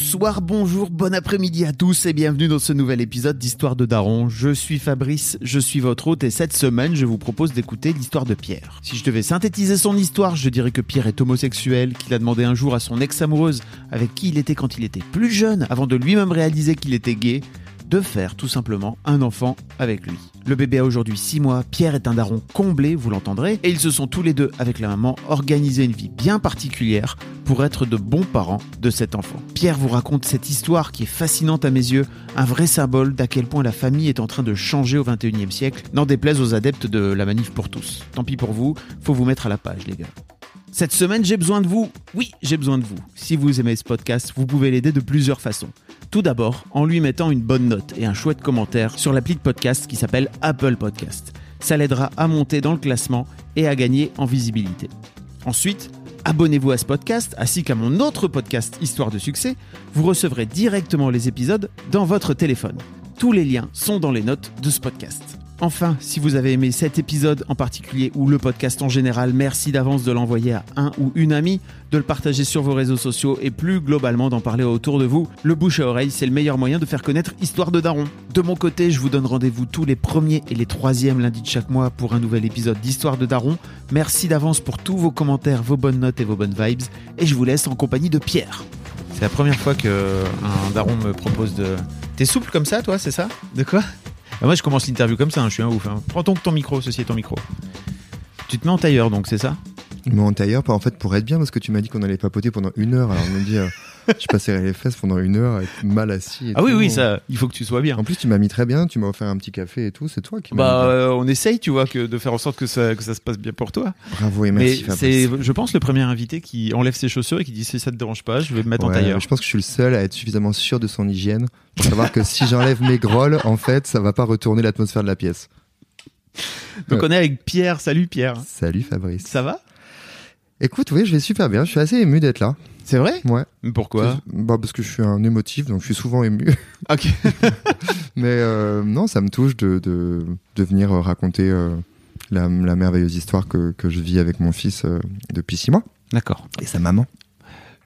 Bonsoir, bonjour, bon après-midi à tous et bienvenue dans ce nouvel épisode d'Histoire de Daron. Je suis Fabrice, je suis votre hôte et cette semaine je vous propose d'écouter l'histoire de Pierre. Si je devais synthétiser son histoire, je dirais que Pierre est homosexuel, qu'il a demandé un jour à son ex-amoureuse avec qui il était quand il était plus jeune, avant de lui-même réaliser qu'il était gay, de faire tout simplement un enfant avec lui. Le bébé a aujourd'hui 6 mois, Pierre est un daron comblé, vous l'entendrez, et ils se sont tous les deux, avec la maman, organisé une vie bien particulière pour être de bons parents de cet enfant. Pierre vous raconte cette histoire qui est fascinante à mes yeux, un vrai symbole d'à quel point la famille est en train de changer au 21e siècle, n'en déplaise aux adeptes de la manif pour tous. Tant pis pour vous, faut vous mettre à la page les gars. Cette semaine, j'ai besoin de vous. Oui, j'ai besoin de vous. Si vous aimez ce podcast, vous pouvez l'aider de plusieurs façons. Tout d'abord, en lui mettant une bonne note et un chouette commentaire sur l'appli de podcast qui s'appelle Apple Podcast. Ça l'aidera à monter dans le classement et à gagner en visibilité. Ensuite, abonnez-vous à ce podcast ainsi qu'à mon autre podcast Histoire de succès. Vous recevrez directement les épisodes dans votre téléphone. Tous les liens sont dans les notes de ce podcast. Enfin, si vous avez aimé cet épisode en particulier ou le podcast en général, merci d'avance de l'envoyer à un ou une amie, de le partager sur vos réseaux sociaux et plus globalement d'en parler autour de vous. Le bouche à oreille, c'est le meilleur moyen de faire connaître Histoire de Daron. De mon côté, je vous donne rendez-vous tous les premiers et les troisièmes lundis de chaque mois pour un nouvel épisode d'Histoire de Daron. Merci d'avance pour tous vos commentaires, vos bonnes notes et vos bonnes vibes. Et je vous laisse en compagnie de Pierre. C'est la première fois que un daron me propose de. T'es souple comme ça, toi, c'est ça? De quoi? Bah, moi, je commence l'interview comme ça, hein, je suis un ouf. hein. Prends ton, ton micro, ceci est ton micro. Tu te mets en tailleur, donc, c'est ça? Mais en tailleur, pas en fait pour être bien, parce que tu m'as dit qu'on allait papoter pendant une heure. Alors on me dit, euh, je passerai les fesses pendant une heure, être mal assis. Et Ah oui, oui, ça, il faut que tu sois bien. En plus, tu m'as mis très bien, tu m'as offert un petit café et tout, c'est toi qui m'as Bah, euh, on essaye, tu vois, que de faire en sorte que ça, que ça se passe bien pour toi. Bravo et Mais merci c'est, Fabrice. je pense, le premier invité qui enlève ses chaussures et qui dit si ça te dérange pas, je vais me mettre en tailleur. je pense que je suis le seul à être suffisamment sûr de son hygiène pour savoir que si j'enlève mes grolles, en fait, ça va pas retourner l'atmosphère de la pièce. Donc, on est avec Pierre. Salut Pierre. Salut Fabrice. Ça va? Écoute, oui, je vais super bien. Je suis assez ému d'être là. C'est vrai Ouais. Mais Pourquoi Bah, parce que je suis un émotif, donc je suis souvent ému. Ok. Mais euh, non, ça me touche de, de, de venir euh, raconter euh, la, la merveilleuse histoire que, que je vis avec mon fils euh, depuis six mois D'accord. et sa maman.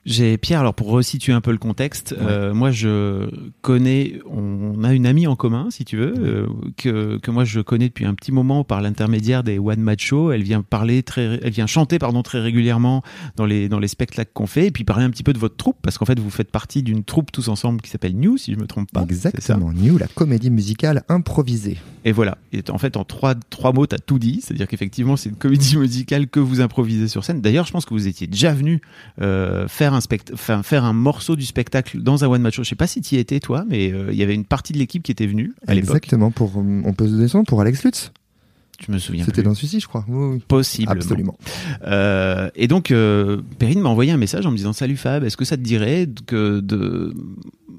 J'ai Pierre, alors pour resituer un peu le contexte, euh, moi je connais, on a une amie en commun, si tu veux, euh, que, que moi je connais depuis un petit moment par l'intermédiaire des One Match Show. Elle vient parler très, elle vient chanter pardon très régulièrement dans les dans les spectacles qu'on fait, et puis parler un petit peu de votre troupe, parce qu'en fait vous faites partie d'une troupe tous ensemble qui s'appelle New, si je me trompe pas. Exactement. New, la comédie musicale improvisée. Et voilà. Et en fait, en trois, trois mots, t'as tout dit. C'est-à-dire qu'effectivement, c'est une comédie musicale que vous improvisez sur scène. D'ailleurs, je pense que vous étiez déjà venu euh, faire un enfin, faire un morceau du spectacle dans un one match show. Je sais pas si tu y étais toi, mais euh, il y avait une partie de l'équipe qui était venue à l'époque. Exactement. Pour, on peut se nom pour Alex Lutz. Je me souviens. C'était dans celui-ci, je crois. Oui, oui. Possible. Absolument. Euh, et donc, euh, Perrine m'a envoyé un message en me disant Salut Fab, est-ce que ça te dirait que de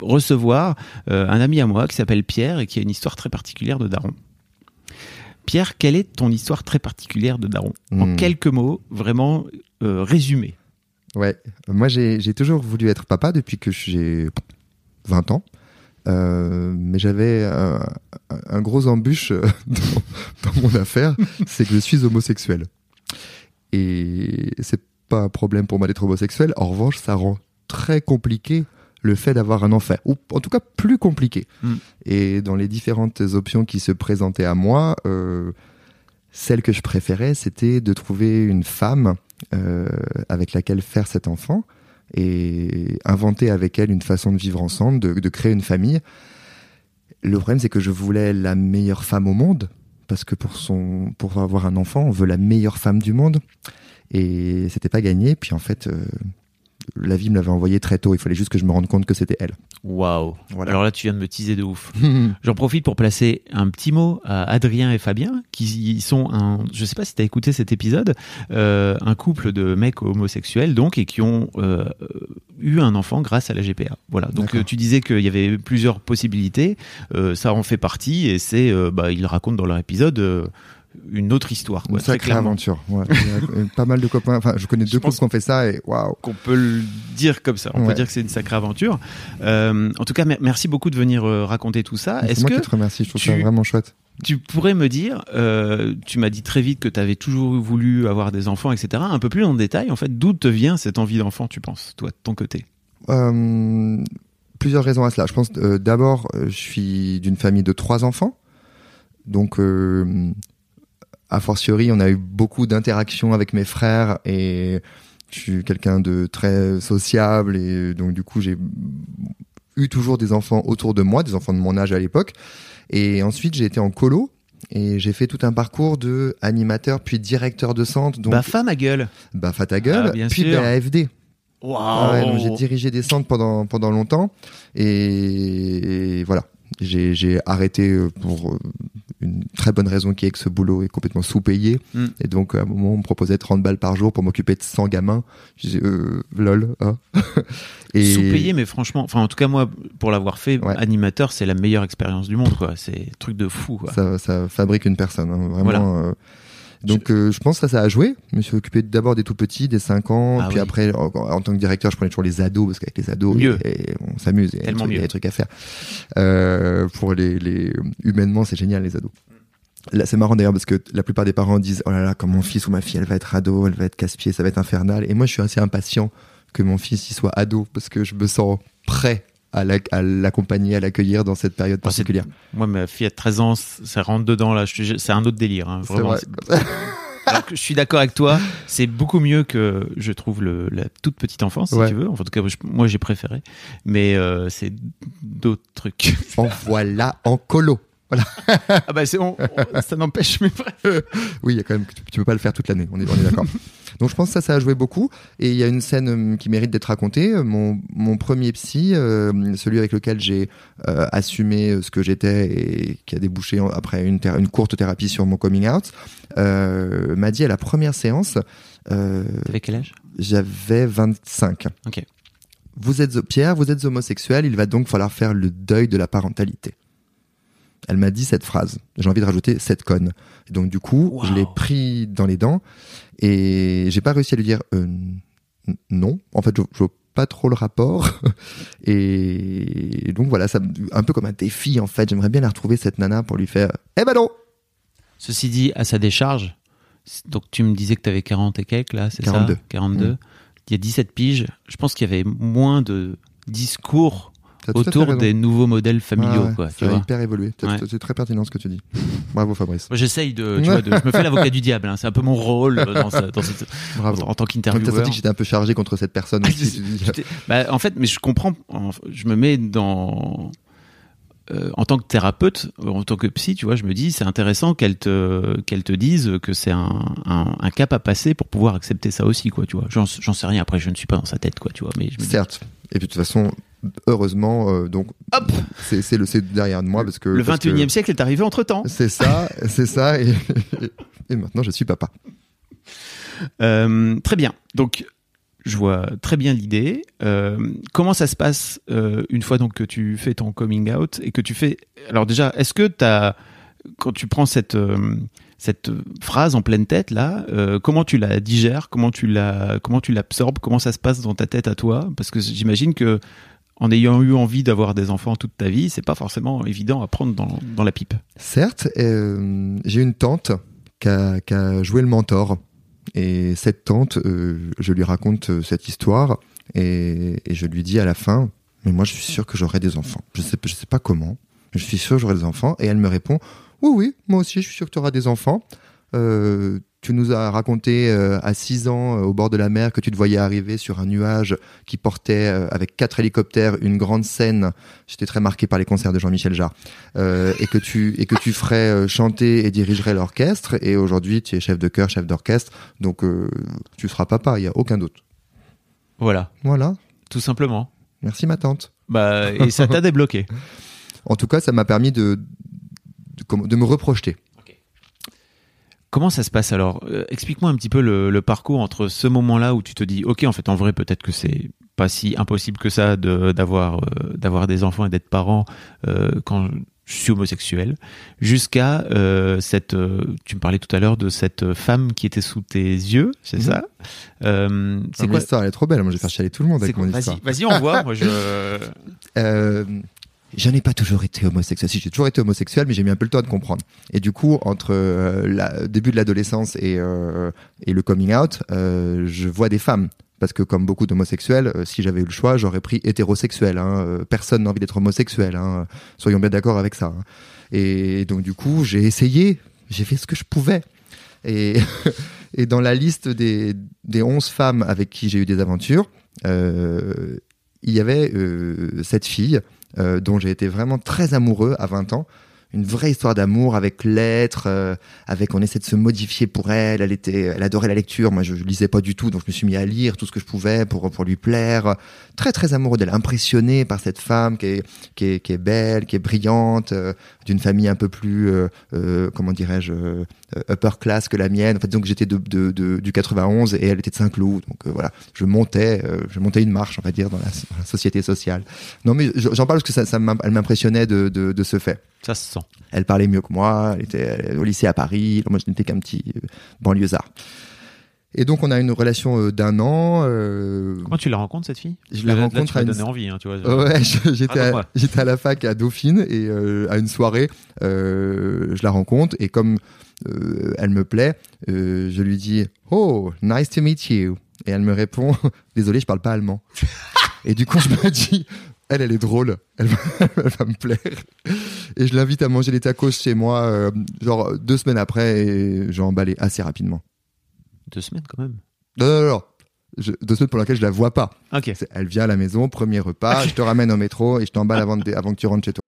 recevoir euh, un ami à moi qui s'appelle Pierre et qui a une histoire très particulière de Daron? Pierre, quelle est ton histoire très particulière de Daron? En Hmm. quelques mots, vraiment résumé. Ouais. Moi, j'ai toujours voulu être papa depuis que j'ai 20 ans. Euh, mais j'avais un, un gros embûche euh, dans, dans mon affaire, c'est que je suis homosexuel. Et c'est pas un problème pour moi d'être homosexuel. En revanche, ça rend très compliqué le fait d'avoir un enfant, ou en tout cas plus compliqué. Mm. Et dans les différentes options qui se présentaient à moi, euh, celle que je préférais, c'était de trouver une femme euh, avec laquelle faire cet enfant et inventer avec elle une façon de vivre ensemble, de, créer une famille. Le problème, c'est que je voulais la meilleure femme au monde, parce que pour, son, pour avoir un enfant, on veut la meilleure femme du monde. Et c'était pas gagné. Puis en fait, euh, la vie me l'avait envoyé très tôt. Il fallait juste que je me rende compte que c'était elle. Waouh. Voilà. Alors là, tu viens de me teaser de ouf. J'en profite pour placer un petit mot à Adrien et Fabien, qui sont un, je sais pas si tu as écouté cet épisode, euh, un couple de mecs homosexuels, donc, et qui ont euh, eu un enfant grâce à la GPA. Voilà. Donc, euh, tu disais qu'il y avait plusieurs possibilités. Euh, ça en fait partie, et c'est, bah, ils racontent dans leur épisode une autre histoire. Quoi, Une sacrée aventure. Ouais. Il y a pas mal de copains. Enfin, je connais deux couples qui ont fait ça et waouh. qu'on peut le dire comme ça. On peut dire que c'est une sacrée aventure. Euh, en tout cas, mer- merci beaucoup de venir euh, raconter tout ça. Est-ce moi que qui te remercie. Je trouve tu- ça vraiment chouette. tu pourrais me dire, euh, tu m'as dit très vite que tu avais toujours voulu avoir des enfants, etc. Un peu plus en détail, en fait, d'où te vient cette envie d'enfant, tu penses, toi, de ton côté? Euh, plusieurs raisons à cela. Je pense euh, d'abord, euh, je suis d'une famille de trois enfants, donc euh, a fortiori, on a eu beaucoup d'interactions avec mes frères et je suis quelqu'un de très sociable et donc du coup j'ai eu toujours des enfants autour de moi, des enfants de mon âge à l'époque. Et ensuite j'ai été en colo et j'ai fait tout un parcours de animateur puis directeur de centre, donc Bah, femme à gueule. Baffa ta gueule, Ah, bien puis sûr. BAFD. Waouh Ah ouais, j'ai dirigé des centres pendant, pendant longtemps et, et voilà. J'ai j'ai arrêté euh, pour euh, une très bonne raison qui est que ce boulot est complètement sous-payé. Mm. Et donc, à un moment, on me proposait 30 balles par jour pour m'occuper de 100 gamins. Je disais, euh, lol. hein. et Sous-payé, mais franchement, enfin, en tout cas, moi, pour l'avoir fait, Ouais. animateur, c'est la meilleure expérience du monde, quoi. C'est truc de fou, quoi. ça, ça fabrique une personne, hein, vraiment. Voilà. euh. Donc, euh, je pense que ça, ça a joué. Je me suis occupé d'abord des tout petits, des 5 ans. Ah puis oui. après, en, en tant que directeur, je prenais toujours les ados, parce qu'avec les ados, Mieux. et- et on s'amuse. Il y a des trucs à faire. Euh, pour les, les, humainement, c'est génial, les ados. Là, c'est marrant d'ailleurs parce que la plupart des parents disent oh là là quand mon fils ou ma fille elle va être ado elle va être casse-pied ça va être infernal et moi je suis assez impatient que mon fils il soit ado parce que je me sens prêt à l'ac- à l'accompagner à l'accueillir dans cette période particulière Moi, ma fille a 13 ans, ça rentre dedans, là. C'est un autre délire, hein, vraiment. vrai Alors que je suis d'accord avec toi, c'est beaucoup mieux que je trouve le, la toute petite enfance, si tu veux. En tout cas, moi j'ai préféré, mais euh, c'est d'autres trucs. en voilà en colo ah bah c'est ça n'empêche, mais bref. Oui, il y a quand même, tu, tu peux pas le faire toute l'année, on est, on est d'accord. Donc je pense que ça, ça a joué beaucoup. Et il y a une scène euh, qui mérite d'être racontée. Euh, Mon, mon premier psy, euh, celui avec lequel j'ai assumé ce que j'étais et qui a débouché après une, courte thérapie sur mon coming out, m'a dit à la première séance, euh, T'avais quel âge? j'avais 25. Ok. Vous êtes Pierre, vous êtes homosexuel, il va donc falloir faire le deuil de la parentalité. Elle m'a dit cette phrase. J'ai envie de rajouter cette conne. Et donc du coup, Wow. je l'ai pris dans les dents et j'ai pas réussi à lui dire euh, non. En fait, je, je vois pas trop le rapport. et donc voilà, ça, un peu comme un défi en fait. J'aimerais bien la retrouver cette nana pour lui faire. Eh ben non. Ceci dit, à sa décharge, donc tu me disais que tu avais 40 et quelques là, c'est ça? 42. 42. Mm. Il y a 17 piges. Je pense qu'il y avait moins de discours Autour des nouveaux modèles familiaux, Ah ouais, quoi. ça Tu vois hyper évolué. C'est- Ouais. C'est très pertinent ce que tu dis. Bravo Fabrice. J'essaye de, tu vois, de- je me fais l'avocat du diable. hein. C'est un peu mon rôle euh, dans, sa- dans cette- Bravo. en, en tant Donc, T'as qu'intervieweur. senti que j'étais un peu chargé contre cette personne aussi. tu. J'étais- bah, en fait, mais je comprends. en- Je me mets dans. euh, en tant que thérapeute, en tant que psy, tu vois, je me dis, c'est intéressant qu'elle te, qu'elle te dise que c'est un, un, un cap à passer pour pouvoir accepter ça aussi, quoi, tu vois. J'en, sais rien. Après, je ne suis pas dans sa tête, quoi, tu vois. Mais je me dis, Certes. Et puis de toute façon, heureusement, euh, donc hop, c'est le derrière de moi parce que le parce que 21e siècle est arrivé entre temps. C'est ça, c'est ça. Et, et maintenant, je suis papa. Euh, très bien. Donc, je vois très bien l'idée. Euh, comment ça se passe une fois donc que tu fais ton coming out et que tu fais. Alors déjà, est-ce que t'as quand tu prends cette cette phrase en pleine tête là, euh, comment tu la digères, comment tu la comment tu l'absorbes, comment ça se passe dans ta tête à toi? Parce que j'imagine que en ayant eu envie d'avoir des enfants toute ta vie, c'est pas forcément évident à prendre dans, la pipe. Certes, euh, j'ai une tante qui a, joué le mentor. Et cette tante, euh, je lui raconte euh, cette histoire et, je lui dis à la fin, mais moi je suis sûr que j'aurai des enfants. Je sais, sais pas comment, mais je suis sûr que j'aurai des enfants. Et elle me répond, oui, oui, moi aussi je suis sûr que tu auras des enfants. Tu nous as raconté euh, à 6 ans euh, au bord de la mer que tu te voyais arriver sur un nuage qui portait euh, avec quatre hélicoptères une grande scène. J'étais très marqué par les concerts de Jean-Michel Jarre et que tu et que tu ferais chanter et dirigerais l'orchestre. Et aujourd'hui, tu es chef de chœur, chef d'orchestre, donc tu seras papa. Il y a aucun doute. Voilà, Voilà. tout simplement. Merci ma tante. Bah, et ça t'a débloqué. En tout cas, ça m'a permis de, de, de me reprojeter. Comment ça se passe alors? Euh, Explique-moi un petit peu le, le parcours entre ce moment-là où tu te dis, ok, en fait, en vrai, peut-être que c'est pas si impossible que ça d'avoir euh, d'avoir des enfants et d'être parent euh, quand je suis homosexuel, jusqu'à euh, cette. euh, tu me parlais tout à l'heure de cette femme qui était sous tes yeux, c'est Mhm. ça? Euh, Ah, C'est mon quoi histoire, elle est trop belle. Moi, je vais faire chialer tout le monde avec mon histoire. vas-y, on voit. Moi, je. Je n'ai pas toujours été homosexuel. Si j'ai toujours été homosexuel, mais j'ai mis un peu le temps de comprendre. Et du coup, entre euh, le début de l'adolescence et, euh, le coming out, euh, je vois des femmes. Parce que comme beaucoup d'homosexuels, si j'avais eu le choix, j'aurais pris hétérosexuel. Hein. Personne n'a envie d'être homosexuel. Hein. Soyons bien d'accord avec ça. hein. Et donc du coup, j'ai essayé. J'ai fait ce que je pouvais. Et, dans la liste des, des 11 femmes avec qui j'ai eu des aventures, il y avait cette fille dont j'ai été vraiment très amoureux à 20 ans. Une vraie histoire d'amour avec l'être, euh, avec on essaie de se modifier pour elle. Elle était, elle adorait la lecture. Moi, je, je lisais pas du tout, donc je me suis mis à lire tout ce que je pouvais pour pour lui plaire. Très très amoureux d'elle, impressionné par cette femme qui est qui est, qui est belle, qui est brillante, euh, d'une famille un peu plus euh, euh, comment dirais-je euh, upper class que la mienne. En fait, donc j'étais de, de, de- du 91 et elle était de Saint-Cloud. Donc euh, voilà, je montais, je montais une marche, on va dire, dans la, société sociale. Non, mais je- j'en parle parce que ça, ça elle m'impressionnait de, de, de ce fait. Elle parlait mieux que moi, elle était au lycée à Paris, moi je n'étais qu'un petit euh, banlieusard. Et donc on a une relation euh, d'un an. euh, Comment tu la rencontres cette fille? Je la Là, là, rencontre tu à une- envie, hein, tu vois. Ouais, j'étais à, la fac à Dauphine et euh, à une soirée, euh, je la rencontre et comme elle me plaît, je lui dis Oh, nice to meet you. Et elle me répond Désolé, je parle pas allemand. et du coup, je me dis Elle, elle est drôle, elle va, elle va me plaire. Et je l'invite à manger les tacos chez moi, euh, genre deux semaines après, et j'ai emballé assez rapidement. Deux semaines quand même. Non, non, non, non. Je- deux semaines pour laquelle je la vois pas. Ok. C'est- Elle vient à la maison, premier repas, je te ramène au métro et je t'emballe avant, de- avant que tu rentres chez toi.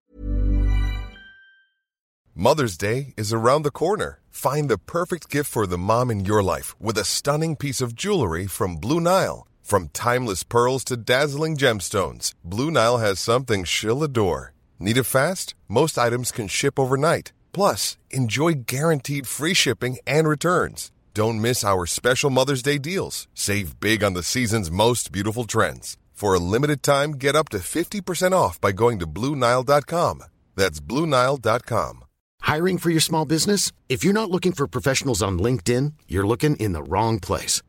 Mother's Day is around the corner. Find the perfect gift for the mom in your life with a stunning piece of jewelry from Blue Nile. From timeless pearls to dazzling gemstones, Blue Nile has something she'll adore. Need it fast? Most items can ship overnight. Plus, enjoy guaranteed free shipping and returns. Don't miss our special Mother's Day deals. Save big on the season's most beautiful trends. For a limited time, get up to 50% off by going to BlueNile.com. That's BlueNile.com. Hiring for your small business? If you're not looking for professionals on LinkedIn, you're looking in the wrong place.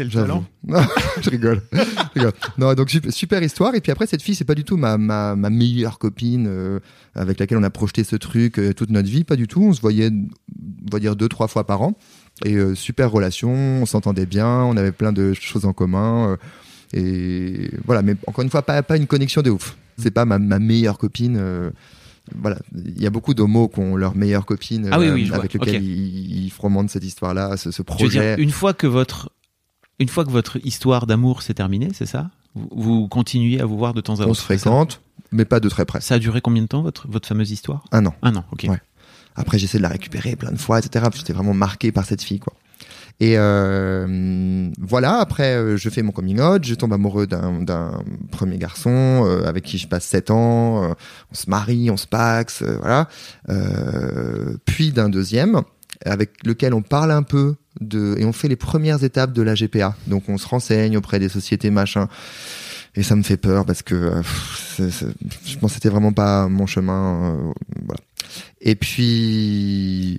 Quel talent. Non, je rigole. Je rigole. Non, donc super, histoire. Et puis après, cette fille, c'est pas du tout ma, ma, ma meilleure copine euh, avec laquelle on a projeté ce truc euh, toute notre vie. Pas du tout. On se voyait, on va dire, deux, trois fois par an. Et euh, super relation. On s'entendait bien. On avait plein de choses en commun. et voilà. Mais encore une fois, pas, pas une connexion de ouf. C'est pas ma, ma meilleure copine. voilà, il y a beaucoup d'homos qui ont leur meilleure copine Ah oui, oui, avec lequel ils, ils cette histoire-là, ce, ce Tu veux projet. dire, une fois que votre, une fois que votre histoire d'amour s'est terminée, c'est ça? Vous, vous continuez à vous voir de temps à autre On se fréquente, mais pas de très près. Ça a duré combien de temps, votre, votre fameuse histoire? Un an. Un an, ok. Ouais. Après, j'essaie de la récupérer plein de fois, etc. J'étais vraiment marqué par cette fille, quoi. Et euh, voilà, après, euh, je fais mon coming out, je tombe amoureux d'un d'un premier garçon euh, avec qui je passe 7 ans, euh, on se marie, on se paxe, euh, voilà. Euh, puis d'un deuxième, avec lequel on parle un peu de et on fait les premières étapes de la GPA. Donc on se renseigne auprès des sociétés machin. Et ça me fait peur parce que euh, je pense que c'était vraiment pas mon chemin. euh, voilà. Et puis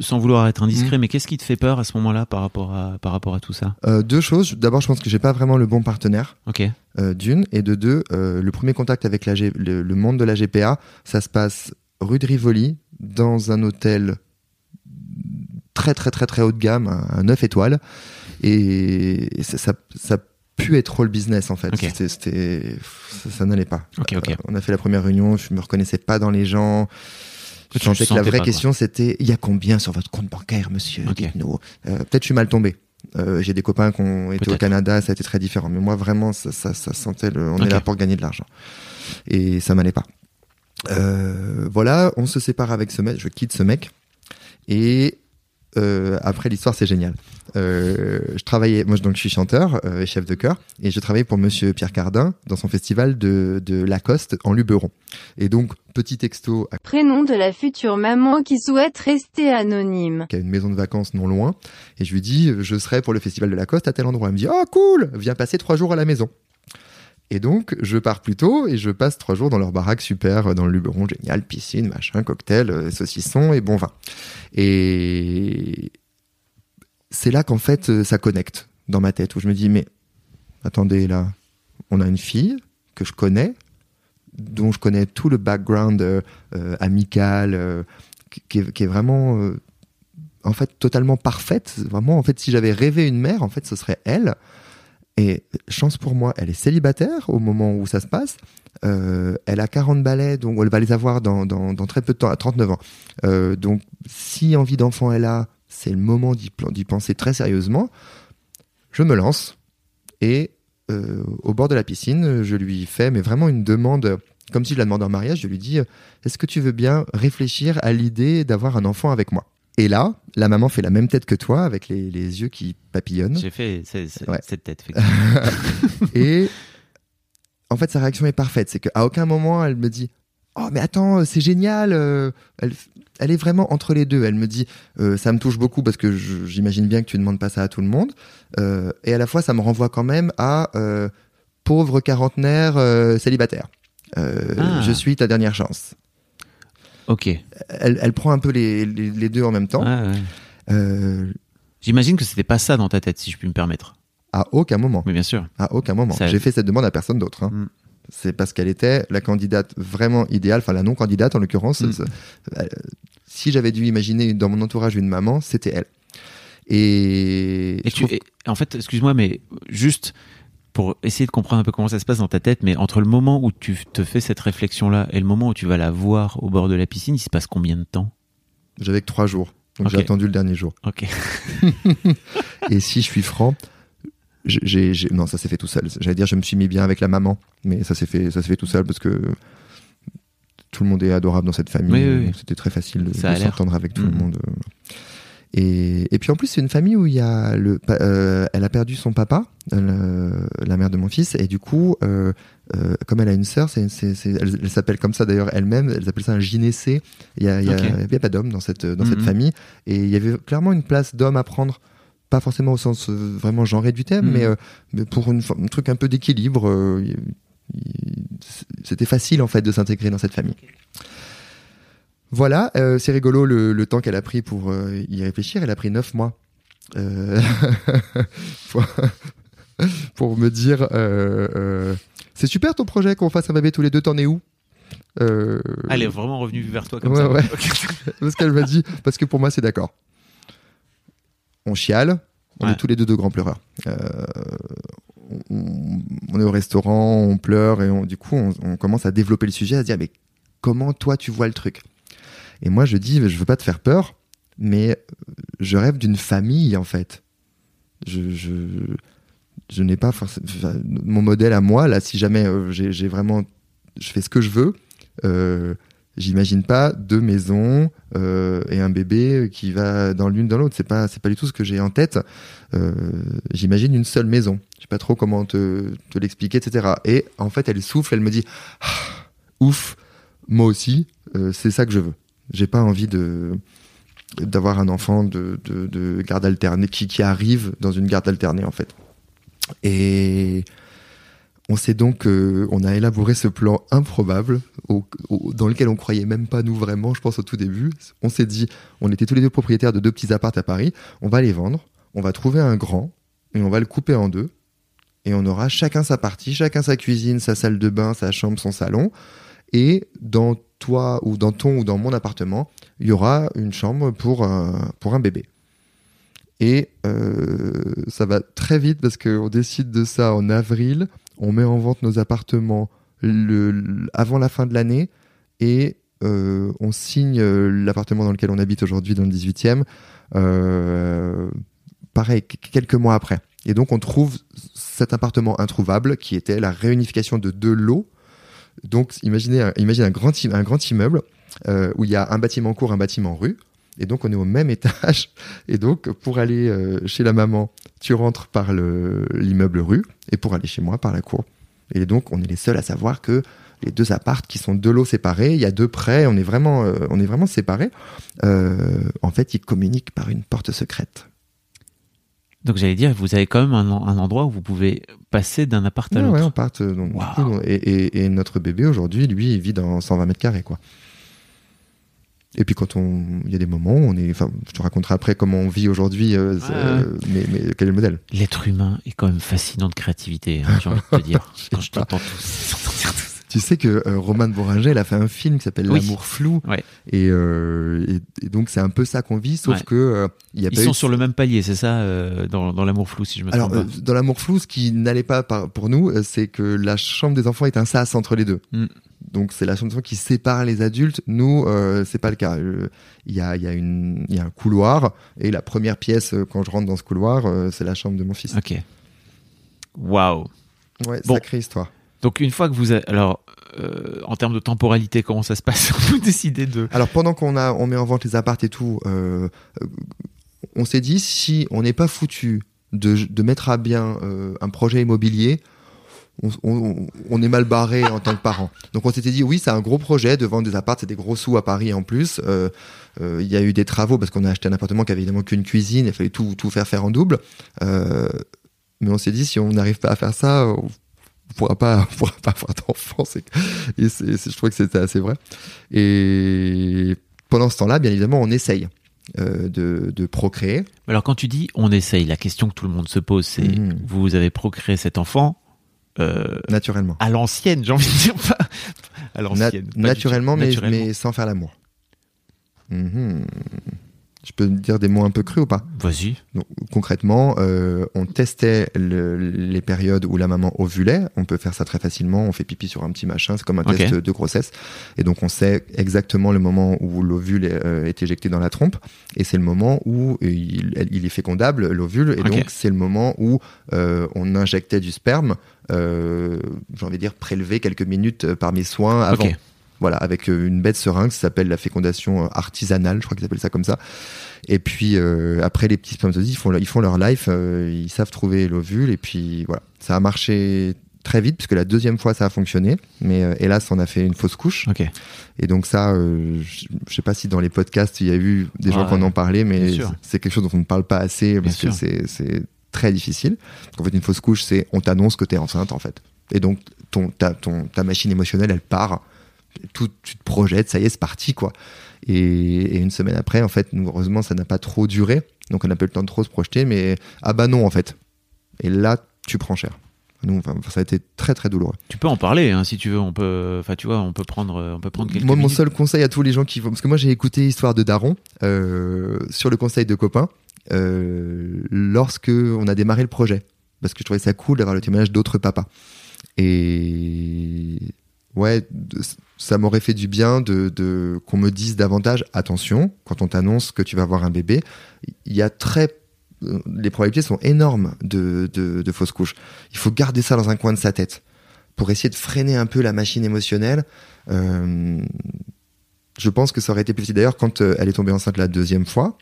sans vouloir être indiscret, mais qu'est-ce qui te fait peur à ce moment-là par rapport à, par rapport à tout ça? Euh, deux choses. D'abord, je pense que j'ai pas vraiment le bon partenaire. Ok. euh, d'une et de deux, euh, le premier contact avec la G- le, le monde de la GPA, ça se passe rue de Rivoli dans un hôtel très très très très haut de gamme, un, un 9 étoiles, et, ça, ça, ça pu être all business en fait. C'était, c'était- ça, ça n'allait pas. Ok, ok. Euh, on a fait la première réunion, je me reconnaissais pas dans les gens. Je sentais que la vraie pas, question c'était il y a combien sur votre compte bancaire, monsieur? Dites-nous. Euh, Peut-être je suis mal tombé. Euh, J'ai des copains qui ont été au. Canada, ça a été très différent. Mais moi vraiment, ça, ça, ça sentait le. On est là pour gagner de l'argent. Et ça m'allait pas. Euh, voilà, on se sépare avec ce mec, je quitte ce mec. Et euh, après l'histoire, c'est génial. Euh, je travaillais, moi je- donc je suis chanteur euh, et chef de chœur, et je travaillais pour Monsieur Pierre Cardin dans son festival de, de Lacoste en Luberon. Et donc petit texto à Prénom de la future maman qui souhaite rester anonyme. qui a une maison de vacances non loin, et je lui dis je serai pour le festival de Lacoste à tel endroit. Elle me dit oh cool, viens passer trois jours à la maison. Et donc, je pars plus tôt et je passe trois jours dans leur baraque super, euh, dans le Luberon, génial, piscine, machin, cocktail, euh, saucisson et bon vin. Et c'est là qu'en fait, euh, ça connecte dans ma tête, où je me dis, mais attendez, là, on a une fille que je connais, dont je connais tout le background amical, qui, est, qui est vraiment, en fait, totalement parfaite. Vraiment, en fait, si j'avais rêvé une mère, en fait, ce serait elle. Et chance pour moi, elle est célibataire au moment où ça se passe. Euh, elle a 40 balais, donc elle va les avoir dans, dans, très peu de temps, à 39 ans. Euh, donc, si envie d'enfant elle a, c'est le moment d'y penser très sérieusement. Je me lance et euh, au bord de la piscine, je lui fais, mais vraiment une demande, comme si je la demandais en mariage. Je lui dis Est-ce que tu veux bien réfléchir à l'idée d'avoir un enfant avec moi? Et là, la maman fait la même tête que toi, avec les, les yeux qui papillonnent. J'ai fait Ouais. cette tête. Et en fait, sa réaction est parfaite. C'est qu'à aucun moment, elle me dit Oh, mais attends, c'est génial. euh, Elle, elle est vraiment entre les deux. Elle me dit euh, Ça me touche beaucoup parce que j'imagine bien que tu ne demandes pas ça à tout le monde. Euh, et à la fois, ça me renvoie quand même à euh, pauvre quarantenaire euh, célibataire. Euh, Ah. Je suis ta dernière chance. Ok. Elle, elle prend un peu les, les- les deux en même temps. Ouais. Euh, J'imagine que c'était pas ça dans ta tête, si je puis me permettre. à aucun moment. Mais bien sûr. À aucun moment. Ça- J'ai fait cette demande à personne d'autre. hein. Mm. C'est parce qu'elle était la candidate vraiment idéale, enfin la non-candidate en l'occurrence. Mm. euh, si j'avais dû imaginer dans mon entourage une maman, c'était elle. Et, tu, et- en fait, excuse-moi, mais juste pour essayer de comprendre un peu comment ça se passe dans ta tête, mais entre le moment où tu te fais cette réflexion-là et le moment où tu vas la voir au bord de la piscine, il se passe combien de temps? J'avais que trois jours. Donc j'ai attendu le dernier jour. Ok. Et si je suis franc, j'ai, j'ai- non, ça s'est fait tout seul. J'allais dire, je me suis mis bien avec la maman, mais ça s'est fait, ça s'est fait tout seul parce que tout le monde est adorable dans cette famille. Oui, oui, oui. donc C'était très facile de, s'entendre avec tout le Mhm. monde. Et, et puis en plus, c'est une famille où il y a le, euh, elle a perdu son papa, euh, la mère de mon fils, et du coup, euh, euh, comme elle a une sœur, c'est, c'est, c'est- elle, elle s'appelle comme ça d'ailleurs elle-même, elle s'appelle ça un gynécée. Il y a, il y a, Ok. il y a pas d'homme dans cette, dans cette Mhm. famille, et il y avait clairement une place d'homme à prendre pas forcément au sens vraiment genré du thème, Mhm. mais, euh, mais pour une, un truc un peu d'équilibre. euh, il- il- c'était facile en fait de s'intégrer dans cette famille. Voilà, euh, c'est rigolo le, le temps qu'elle a pris pour euh, y réfléchir. Elle a pris neuf mois euh, pour, pour me dire c'est super ton projet qu'on fasse un bébé tous les deux. T'en es où? Elle est vraiment revenue vers toi comme Ouais, ça. ouais. Parce qu'elle m'a dit, parce que pour moi c'est d'accord. On chiale, on Ouais. est tous les deux de grands pleureurs. On, on est au restaurant, on pleure et on- du coup on, on commence à développer le sujet, à se dire mais comment toi tu vois le truc? Et moi je dis je veux pas te faire peur, mais je rêve d'une famille en fait. Je, je, n'ai pas forcément mon modèle à moi là. Si jamais euh, j'ai vraiment, je fais ce que je veux. Euh, J'imagine pas deux maisons euh, et un bébé qui va dans l'une dans l'autre. C'est pas c'est pas du tout ce que j'ai en tête. Euh, J'imagine une seule maison. Je sais pas trop comment te, l'expliquer, etc. Et en fait, elle souffle, elle me dit Ah, ouf, moi aussi, euh, c'est ça que je veux. J'ai pas envie de d'avoir un enfant de, de, de garde alternée qui, qui arrive dans une garde alternée en fait. Et on s'est donc, on a élaboré ce plan improbable dans lequel on croyait même pas nous vraiment, je pense au tout début. On s'est dit, on était tous les deux propriétaires de deux petits apparts à Paris, on va les vendre, on va trouver un grand et on va le couper en deux et on aura chacun sa partie, chacun sa cuisine, sa salle de bain, sa chambre, son salon et dans toi ou dans ton ou dans mon appartement, il y aura une chambre pour un, pour un bébé. Et euh, ça va très vite parce qu'on décide de ça en avril. On met en vente nos appartements le, avant la fin de l'année et euh, on signe euh, l'appartement dans lequel on habite aujourd'hui dans le 18e. euh, pareil, qu- quelques mois après. Et donc on trouve cet appartement introuvable qui était la réunification de deux lots. Donc imaginez un, grand, immeuble euh, où il y a un bâtiment court, un bâtiment rue. Et donc on est au même étage. Et donc pour aller euh, chez la maman, tu rentres par le- l'immeuble rue et pour aller chez moi par la cour. Et donc on est les seuls à savoir que les deux appartes qui sont deux lots séparés, il y a deux prêts, on est vraiment, euh, on est vraiment séparés. En fait, ils communiquent par une porte secrète. Donc j'allais dire, vous avez quand même un, en- un endroit où vous pouvez passer d'un appart à l'autre. ouais, on part. euh, donc, du Waouh. coup, on- et, et- et notre bébé aujourd'hui, lui, il vit dans 120 mètres carrés, quoi. Et puis quand on, il y a des moments, où on est, enfin, je te raconterai après comment on vit aujourd'hui, euh, Ouais, euh, mais, mais quel est le modèle L'être humain est quand même fascinant de créativité, hein, j'ai envie de te dire. Quand je t'entends tous. Tu sais que euh, Roman Bourringer, elle a fait un film qui s'appelle Oui. L'amour flou, Ouais. et, euh, et, et donc c'est un peu ça qu'on vit, sauf Ouais. que euh, il y a Ils pas sont eu- sur le même palier, c'est ça, euh, dans, dans l'amour flou, si je me Alors, trompe euh, pas. dans l'amour flou, ce qui n'allait pas par- pour nous, c'est que la chambre des enfants est un sas entre les deux. Mm. Donc, c'est la chambre des enfants qui sépare les adultes. Nous, euh, c'est pas le cas. Euh, Il y, a, y, a y a un couloir, et la première pièce, euh, quand je rentre dans ce couloir, euh, c'est la chambre de mon fils. Ok. Waouh. Ouais, Bon. sacrée histoire. Donc une fois que vous avez... Alors, euh, en termes de temporalité, comment ça se passe? Vous décidez de... Alors, pendant qu'on a, on met en vente les appartes et tout, euh, on s'est dit, si on n'est pas foutu de, de mettre à bien euh, un projet immobilier, on, on- on est mal barré en tant que parent. Donc on s'était dit oui, c'est un gros projet de vendre des appartes, c'est des gros sous à Paris en plus. Euh, euh, Il y a eu des travaux parce qu'on a acheté un appartement qui avait évidemment qu'une cuisine, il fallait tout, tout faire faire en double. Euh, mais on s'est dit si on n'arrive pas à faire ça, pourra pas, on pourra pas avoir d'enfants. C'est- Et c'est- je trouvais que c'était assez vrai. Et pendant ce temps-là, bien évidemment, on essaye. euh, de, de procréer. Alors quand tu dis on essaye, la question que tout le monde se pose, c'est Mhm. vous avez procréé cet enfant euh, naturellement. à l'ancienne, j'ai envie de dire pas à l'ancienne. naturellement, Naturellement. mais sans faire l'amour. Mhm. Je peux dire des mots un peu crus ou pas? Vas-y. Donc, Concrètement, euh, on testait le- les périodes où la maman ovulait. On peut faire ça très facilement. On fait pipi sur un petit machin. C'est comme un test de grossesse. Et donc, on sait exactement le moment où l'ovule est, euh, est éjecté dans la trompe. Et c'est le moment où il, il est fécondable, l'ovule. Et donc, c'est le moment où euh, on injectait du sperme, euh, j'ai envie de dire prélevé quelques minutes par mes soins avant. Voilà, avec euh, une bête seringue, ça s'appelle la fécondation euh, artisanale, je crois qu'ils appellent ça comme ça. Et puis euh, après les petits spermatozoïdes, ils font, ils font leur life, euh, ils savent trouver l'ovule et puis voilà, ça a marché très vite puisque la deuxième fois ça a fonctionné, mais euh, hélas on a fait une fausse couche. Et donc ça, je sais pas si dans les podcasts il y a eu des gens qui en ont parlé, mais c'est quelque chose dont on ne parle pas assez parce Bien que c'est c'est très difficile. En fait, une fausse couche, c'est on t'annonce que t'es enceinte en fait. Et donc ton ta ton ta machine émotionnelle, elle part. Tout, tu te projettes, ça y est, c'est parti quoi. Et, et une semaine après, en fait, nous, heureusement, ça n'a pas trop duré, donc on n'a pas eu le temps de trop se projeter. Mais ah bah non en fait. Et là, tu prends cher. Nous, enfin, ça a été très très douloureux. Tu peux en parler hein, si tu veux. On peut, enfin tu vois, on peut prendre, on peut prendre quelques Moi, mon seul conseil à tous les gens qui vont, parce que moi j'ai écouté Histoire de Daron euh, sur le conseil de copains euh, lorsque on a démarré le projet, parce que je trouvais ça cool d'avoir le témoignage d'autres papas. Et ouais, ça m'aurait fait du bien de, de qu'on me dise davantage attention quand on t'annonce que tu vas avoir un bébé. Il y a très euh, les probabilités sont énormes de, de, de fausses couches. Il faut garder ça dans un coin de sa tête pour essayer de freiner un peu la machine émotionnelle. Euh, je pense que ça aurait été plus. D'ailleurs, quand euh, elle est tombée enceinte la deuxième fois,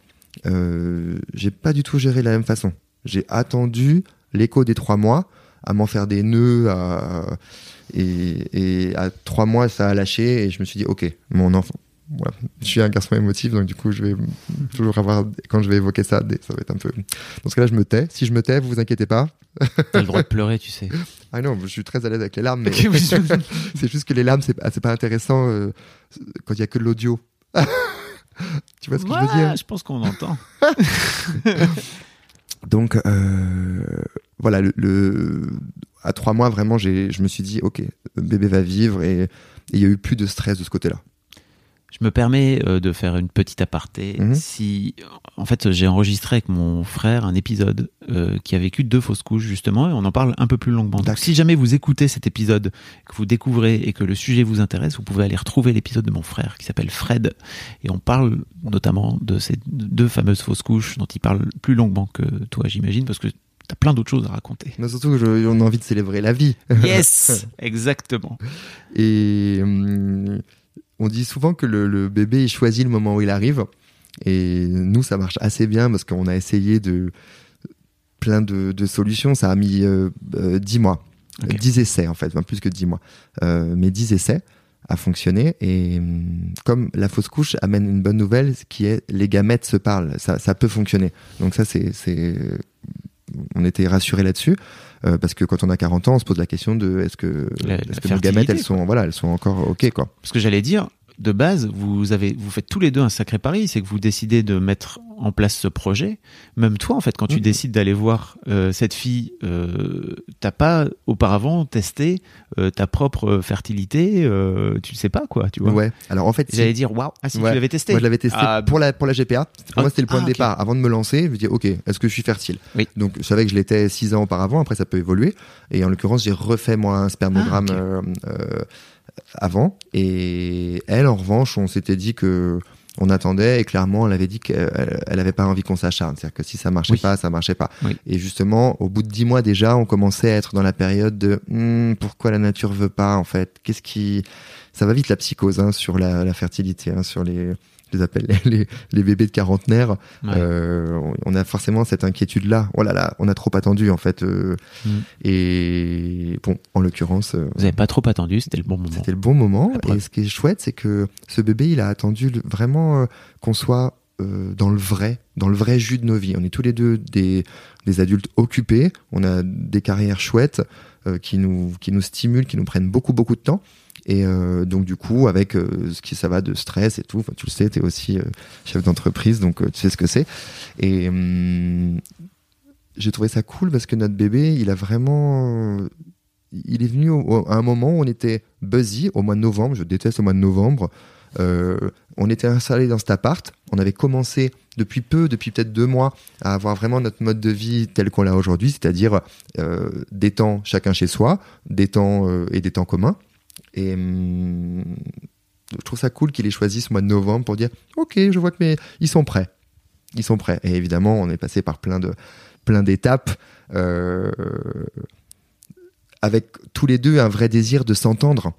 euh, j'ai pas du tout géré de la même façon. J'ai attendu l'écho des trois mois à m'en faire des nœuds à- et, et à trois mois ça a lâché et je me suis dit ok mon enfant voilà. je suis un garçon émotif donc du coup je vais toujours avoir quand je vais évoquer ça ça va être un peu dans ce cas-là je me tais si je me tais vous vous inquiétez pas T'as le droit de pleurer, tu sais. ah non je suis très à l'aise avec les larmes mais c'est juste que les larmes, c'est pas, c'est pas intéressant euh, quand il y a que de l'audio. tu vois ce que je veux dire? Je pense qu'on entend. Donc, euh, voilà, le, le- à trois mois, vraiment, je me suis dit, ok, le bébé va vivre et il y a eu plus de stress de ce côté-là. Je me permets euh, de faire une petite aparté. Mhm. Si, en fait, j'ai enregistré avec mon frère un épisode euh, qui a vécu deux fausses couches justement, et on en parle un peu plus longuement. Donc, si jamais vous écoutez cet épisode, que vous découvrez et que le sujet vous intéresse, vous pouvez aller retrouver l'épisode de mon frère qui s'appelle Fred, et on parle notamment de ces deux fameuses fausses couches dont il parle plus longuement que toi, j'imagine, parce que t'as plein d'autres choses à raconter. Mais surtout je- on a envie de célébrer la vie. Yes, exactement. Et hum, on dit souvent que le, le bébé il choisit le moment où il arrive. Et nous, ça marche assez bien parce qu'on a essayé de plein de, de solutions. Ça a mis euh, euh, 10 mois, Ok. 10 essais en fait, enfin, plus que 10 mois. Euh, mais 10 essais à fonctionner. Et hum, comme la fausse couche amène une bonne nouvelle, qui est les gamètes se parlent. Ça, ça peut fonctionner. Donc ça, c'est, on était rassurés là-dessus. Euh, parce que quand on a 40 ans, on se pose la question de est-ce que, La- est-ce la que nos gamètes, elles sont, voilà, elles sont encore ok, quoi. Ce que j'allais dire, de base, vous avez, vous faites tous les deux un sacré pari, c'est que vous décidez de mettre en place ce projet. Même toi, en fait, quand tu Mhm. décides d'aller voir euh, cette fille, euh, t'as pas auparavant testé euh, ta propre fertilité, euh, tu le sais pas, quoi, tu vois. Ouais. Alors en fait, si- J'allais dire, waouh, ah si Ouais. tu l'avais testé. moi je l'avais testé Ah, pour la pour la GPA. Pour Ah, moi, c'était le point ah, de départ. Avant de me lancer, je me dis ok, est-ce que je suis fertile? Oui. Donc je savais que je l'étais six ans auparavant. Après, ça peut évoluer. Et en l'occurrence, j'ai refait moi un spermogramme Ah, euh, euh, avant. Et elle, en revanche, on s'était dit que on attendait et clairement, elle avait dit qu'elle elle avait pas envie qu'on s'acharne. C'est-à-dire que si ça marchait Oui. pas, ça marchait pas. Oui. Et justement, au bout de dix mois déjà, on commençait à être dans la période de Hmm, pourquoi la nature veut pas en fait? Qu'est-ce qui ça va vite la psychose hein, sur la, la fertilité, hein, sur les je les appelle les, bébés de quarantenaire. Ouais. Euh, on- a forcément cette inquiétude-là. Oh là là, on a trop attendu en fait. euh, Mm. Et bon, en l'occurrence, euh, Vous avez pas trop attendu, c'était le bon moment. c'était le bon moment. Et ce qui est chouette, c'est que ce bébé, il a attendu vraiment qu'on soit euh, dans le vrai, dans le vrai jus de nos vies. On est tous les deux des, des adultes occupés. On a des carrières chouettes euh, qui nous qui nous stimulent, qui nous prennent beaucoup beaucoup de temps. Et euh, donc du coup, avec euh, ce qui ça va de stress et tout, tu le sais, tu es aussi euh, chef d'entreprise, donc tu sais ce que c'est. Et j'ai trouvé ça cool parce que notre bébé, il a vraiment il est venu à un moment où on était buzzy au mois de novembre. Je déteste le mois de novembre. On était installé dans cet appart. On avait commencé depuis peu, depuis peut-être deux mois, à avoir vraiment notre mode de vie tel qu'on l'a aujourd'hui, c'est-à-dire euh, des temps chacun chez soi, des temps et des temps communs. Et hum, je trouve ça cool qu'il ait choisi ce mois de novembre pour dire Ok, je vois que mes... ils sont prêts. Ils sont prêts. Et évidemment, on est passé par plein de plein d'étapes. euh, avec tous les deux un vrai désir de s'entendre.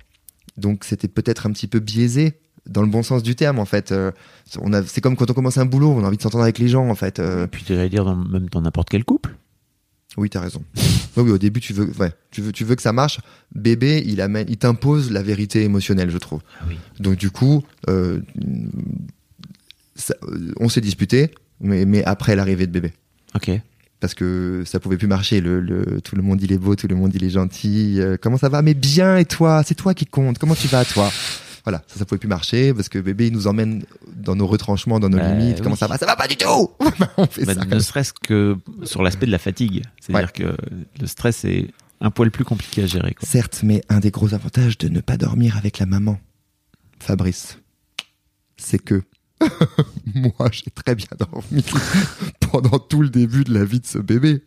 Donc c'était peut-être un petit peu biaisé dans le bon sens du terme en fait. Euh, on a, c'est comme quand on commence un boulot, on a envie de s'entendre avec les gens en fait. Euh, Et puis tu allais dire dans, même dans n'importe quel couple. Oui, t'as raison. oui, oui, au début tu veux, ouais, tu veux, tu veux que ça marche. Bébé, il amène, il t'impose la vérité émotionnelle, je trouve. Ah oui. Donc du coup, euh, ça- euh, on s'est disputé, mais, mais après l'arrivée de bébé. Ok. parce que ça pouvait plus marcher. Le, le- tout le monde il est beau, tout le monde il est gentil. Euh, comment ça va? Mais bien et toi? C'est toi qui compte. Comment tu vas toi? Voilà, ça ça pouvait plus marcher parce que bébé il nous emmène dans nos retranchements, dans nos Bah, limites. Comment ça va? Ça va pas du tout On fait Bah, ça. ne serait-ce que sur l'aspect de la fatigue. C'est-à-dire que le stress est un poil plus compliqué à gérer. Quoi. Certes, mais un des gros avantages de ne pas dormir avec la maman, Fabrice, c'est que moi j'ai très bien dormi pendant tout le début de la vie de ce bébé.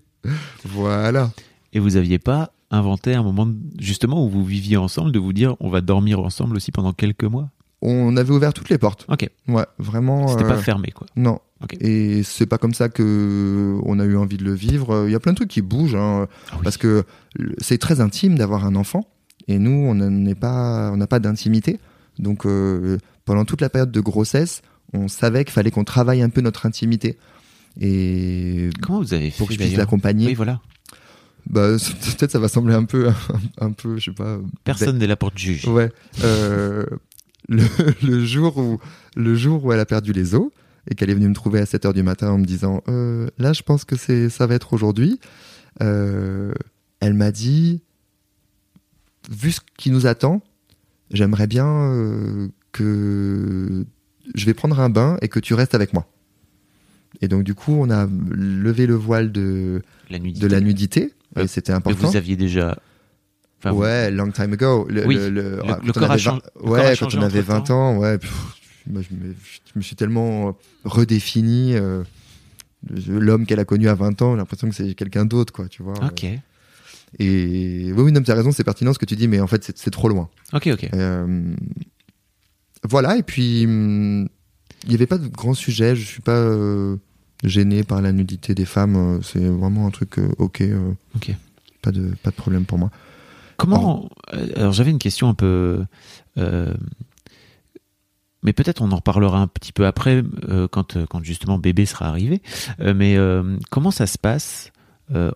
Voilà. Et vous aviez pas inventé un moment justement où vous viviez ensemble de vous dire on va dormir ensemble aussi pendant quelques mois? On avait ouvert toutes les portes. Ok. Ouais, vraiment. C'était pas euh, fermé quoi. Non. Ok. Et c'est pas comme ça que on a eu envie de le vivre. Il y a plein de trucs qui bougent, hein, Ah oui. parce que c'est très intime d'avoir un enfant. Et nous, on n'est pas, on n'a pas d'intimité. Donc euh, pendant toute la période de grossesse, on savait qu'il fallait qu'on travaille un peu notre intimité. Et Comment vous avez fait pour que je puisse l'accompagner, Oui, voilà. Bah, peut-être ça va sembler un peu, un, peu, je sais pas. Personne n'est là pour te juger. Ouais. Euh, le, le jour où le jour où elle a perdu les os et qu'elle est venue me trouver à 7 heures du matin en me disant euh, là je pense que c'est ça va être aujourd'hui. euh, elle m'a dit vu ce qui nous attend, j'aimerais bien que je vais prendre un bain et que tu restes avec moi. Et donc du coup, on a levé le voile de, La de la nudité. Et c'était Mais important. vous aviez déjà. Enfin, ouais, long time ago. Le, Oui. le- le- Le- ah, quand corps on a avait chang- 20 le corps a Ouais, quand on avait entre-temps. 20 ans, ouais. pff, je, me, je me suis tellement redéfini. euh, L'homme qu'elle a connu à 20 ans, j'ai l'impression que c'est quelqu'un d'autre, quoi, tu vois. Ok. Et oui, oui, non, tu as raison, c'est pertinent ce que tu dis, mais en fait, c'est- trop loin. Ok, ok. Euh, voilà, et puis hum, il n'y avait pas de grand sujet. Je suis pas euh, gêné par la nudité des femmes. euh, C'est vraiment un truc euh, ok. euh, Ok. Pas de pas de problème pour moi. Comment Alors j'avais une question un peu, euh, mais peut-être on en reparlera un petit peu après euh, quand quand justement bébé sera arrivé. Euh, mais comment ça se passe